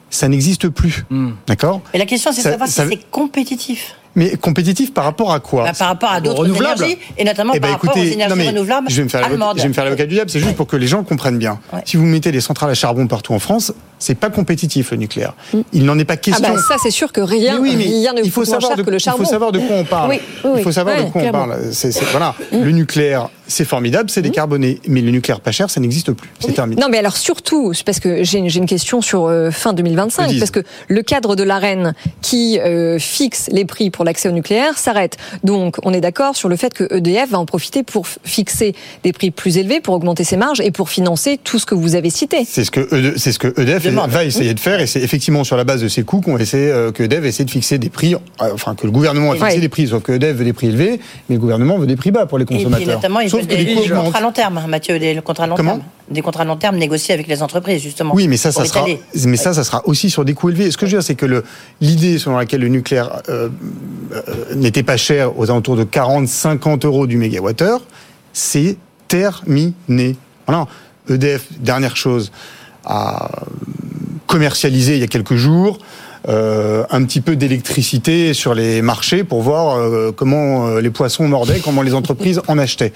ça n'existe plus. Hmm. D'accord? Et la question, c'est de Ça- savoir ça- si c'est compétitif. Mais compétitif par rapport à quoi Bah, par rapport à d'autres renouvelables. énergies, et notamment Eh ben, par rapport écoutez, aux énergies non, mais renouvelables je vais me faire l'avocat- allemandes. je vais me faire l'avocat du diable, c'est juste pour que les gens comprennent bien. Ouais. Si vous mettez des centrales à charbon partout en France, c'est pas compétitif le nucléaire. Il n'en est pas Ah question. bah ça c'est sûr que rien, Mais oui, mais rien ne il faut coûte moins savoir cher de, que le il charbon. faut savoir de quoi on parle. Oui, oui, il faut savoir Ouais, de quoi clairement. on parle. C'est- c'est- voilà, le nucléaire, c'est formidable, c'est décarboné, mais le nucléaire pas cher, ça n'existe plus. C'est terminé. Non, mais alors surtout, parce que j'ai une, question sur euh, fin Me 2025, disent. parce que le cadre de l'AREN qui euh, fixe les prix pour l'accès au nucléaire s'arrête. Donc, on est d'accord sur le fait que EDF va en profiter pour fixer des prix plus élevés, pour augmenter ses marges et pour financer tout ce que vous avez cité. C'est ce que c'est ce que EDF Demande. va essayer de faire et c'est effectivement sur la base de ces coûts qu'on essaie euh, que EDF essaie de fixer des prix, euh, enfin que le gouvernement a fixé Ouais. des prix, sauf que EDF veut des prix élevés, mais le gouvernement veut des prix bas pour les Et puis consommateurs. notamment, ils Que des, les coûts des augmentent. contrats long terme, Mathieu, des contrats long Comment terme. Des contrats long terme négociés avec les entreprises, justement. Oui, mais ça, ça sera, mais ça, ça sera aussi sur des coûts élevés. Ce que je veux dire, c'est que l'idée selon laquelle le nucléaire euh, euh, n'était pas cher aux alentours de 40, 50 euros du mégawattheure, c'est terminé. Voilà. EDF, dernière chose, a commercialisé il y a quelques jours euh, un petit peu d'électricité sur les marchés pour voir euh, comment euh, les poissons mordaient, comment les entreprises en achetaient.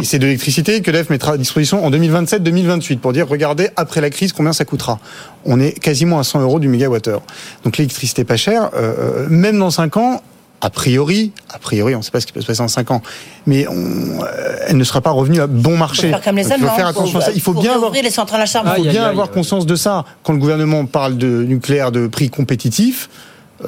Et c'est de l'électricité que l'EDF mettra à disposition en 2027-2028 pour dire, regardez, après la crise, combien ça coûtera. On est quasiment à 100 euros du mégawattheure. Donc l'électricité pas chère, euh, même dans 5 ans, a priori, a priori, on ne sait pas ce qui peut se passer en 5 ans, mais on, euh, elle ne sera pas revenue à bon Faut marché. faire comme les Donc, il faut Allemands. faire attention à ça. Il faut pour bien avoir réouvrir les centrales à charbon. il faut bien avoir conscience de ça. Quand le gouvernement parle de nucléaire de prix compétitif,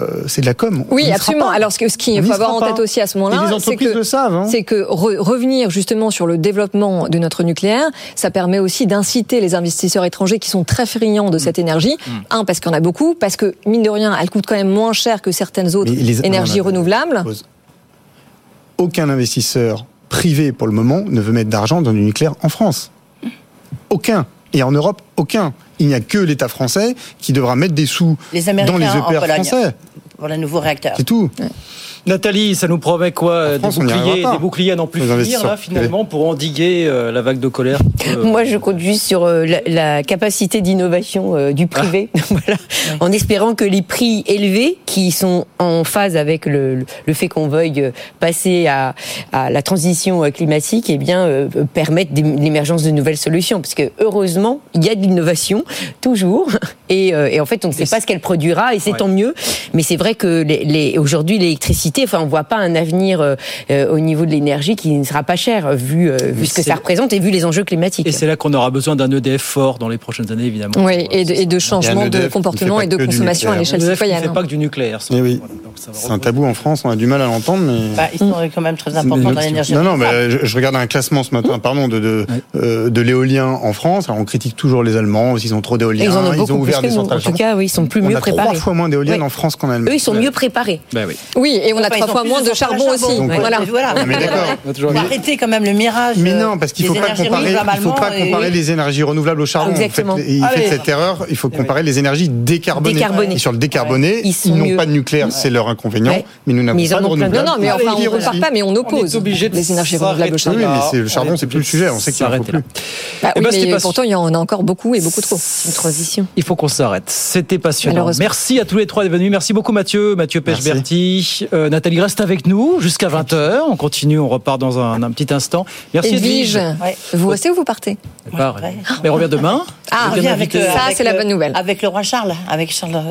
euh, c'est de la com. Oui, absolument. Alors, ce ce qu'il faut avoir en pas. tête aussi à ce moment-là, les c'est entreprises que le savent. hein. c'est que re- revenir justement sur le développement de notre nucléaire, ça permet aussi d'inciter les investisseurs étrangers qui sont très friands Mm. de cette énergie. Un, parce qu'il y en a beaucoup, parce que mine de rien, elle coûte quand même moins cher que certaines autres les- énergies non, non, non, renouvelables. pause. Aucun investisseur privé pour le moment ne veut mettre d'argent dans du nucléaire en France. Aucun. Et en Europe, aucun. Il n'y a que l'État français qui devra mettre des sous Les dans les EPR Pologne. français. Pour les nouveaux réacteurs. C'est tout. Nathalie, ça nous promet quoi Des France, boucliers, des boucliers à n'en plus Les finir, là, finalement, pour endiguer euh, la vague de colère Euh, Moi, je compte juste sur euh, la, la capacité d'innovation euh, du privé, voilà, en espérant que les prix élevés, qui sont en phase avec le, le fait qu'on veuille passer à, à la transition climatique, eh bien, euh, permettent l'émergence de nouvelles solutions. Parce que heureusement, il y a de l'innovation toujours, et, euh, et en fait, on ne sait pas ce qu'elle produira, et c'est Ouais. tant mieux. Mais c'est vrai que les, les- aujourd'hui, l'électricité d'électricité. Enfin, on voit pas un avenir euh, euh, au niveau de l'énergie qui ne sera pas cher vu, euh, vu ce que ça représente et vu les enjeux climatiques. Et c'est là qu'on aura besoin d'un EDF fort dans les prochaines années, évidemment. Oui, et de, et de changement Et un de qui comportement et de consommation à l'échelle ne citoyenne. fait pas que du nucléaire. oui. Voilà, C'est un tabou en France, on a du mal à l'entendre, mais. Bah, ils sont quand même très importants dans l'énergie. Non, non, bah, je, je regarde un classement ce matin, pardon, de de, euh, de l'éolien en France. Alors on critique toujours les Allemands, ils ont trop d'éoliens, Ils en ont beaucoup ouvert plus des que nous. centrales. En tout cas, oui, ils sont plus on mieux a préparés. trois fois moins d'éoliennes en France qu'en Allemagne. Eux, ils sont mieux préparés. Ben oui. Oui, et on a trois fois moins de charbon aussi. Voilà. arrêter quand même le mirage. Mais non, parce qu'il des faut pas comparer, il renouvelables faut pas allemands et- comparer les énergies renouvelables au charbon. Exactement. Il Ah fait cette erreur. Il faut comparer les énergies décarbonées. Et sur le décarboné, Ils n'ont pas de nucléaire, c'est leur inconvénient. Mais nous n'avons pas de de- Non, renouvelables. non, mais Allez, enfin, on ne compare aussi. pas, mais on oppose est obligé de les énergies renouvelables au charbon. Oui, mais c'est le On charbon, est c'est plus le sujet. On sait qu'il plus. là. Bah Eh ben, mais pourtant, il y en a encore beaucoup et beaucoup trop. Une transition. Il faut qu'on s'arrête. C'était passionnant. Merci à tous les trois d'être venus. Merci beaucoup Mathieu, Mathieu Merci. Euh, Nathalie reste avec nous jusqu'à 20h. On continue, on repart dans un, un petit instant. Merci Edwige, Edwige. Ouais. vous restez ou vous partez Elle part, elle. Mais elle revient demain. Ah, Avec Viens avec, euh, Ça, c'est la bonne nouvelle. Avec le roi Charles, avec Charles.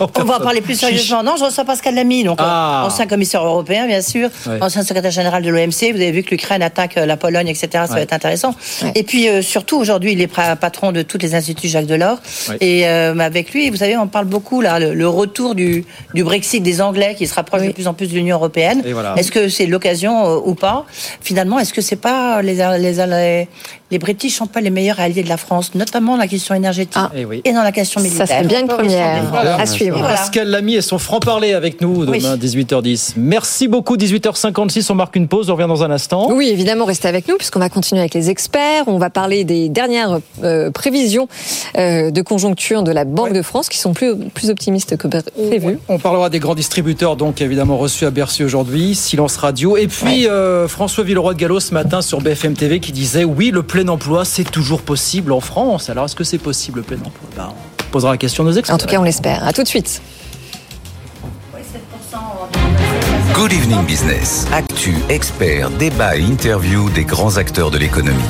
On va en parler plus sérieusement. Non, je reçois Pascal Lamy, donc euh, Ah. ancien commissaire européen, bien sûr, Ouais. ancien secrétaire général de l'OMC. Vous avez vu que l'Ukraine attaque euh, la Pologne, etc. Ça va Ouais. être intéressant. Ouais. Et puis euh, surtout, aujourd'hui, il est patron de tous les instituts Jacques Delors. Ouais. Et euh, avec lui, vous savez, on parle beaucoup là, le, le retour du, du Brexit des Anglais qui se rapproche Oui. de plus en plus de l'Union européenne. Voilà. Est-ce que c'est l'occasion euh, ou pas? Finalement, est-ce que c'est pas les, les, les, British sont pas les meilleurs alliés de la France, notamment dans la question énergétique Ah. Eh oui. et dans la question militaire Ça serait bien une première Voilà. à suivre. Voilà. Pascal Lamy et son franc-parler avec nous demain, 18h10. Merci beaucoup, 18h56. On marque une pause. On revient dans un instant. Oui, évidemment, restez avec nous puisqu'on va continuer avec les experts. On va parler des dernières euh, prévisions euh, de conjoncture de la Banque de France qui sont plus, plus optimistes que prévu. On parlera des grands distributeurs, donc évidemment reçus à Bercy aujourd'hui, Silence Radio. Et puis euh, François Villeroy de Gallo ce matin sur BFM TV qui disait oui, le plein emploi, c'est toujours possible en France. Alors est-ce que c'est possible le plein emploi? Ben, On posera la question à nos experts. En tout cas, on l'espère. À tout de suite. Good Evening Business. Actu, experts, débat et interview des grands acteurs de l'économie.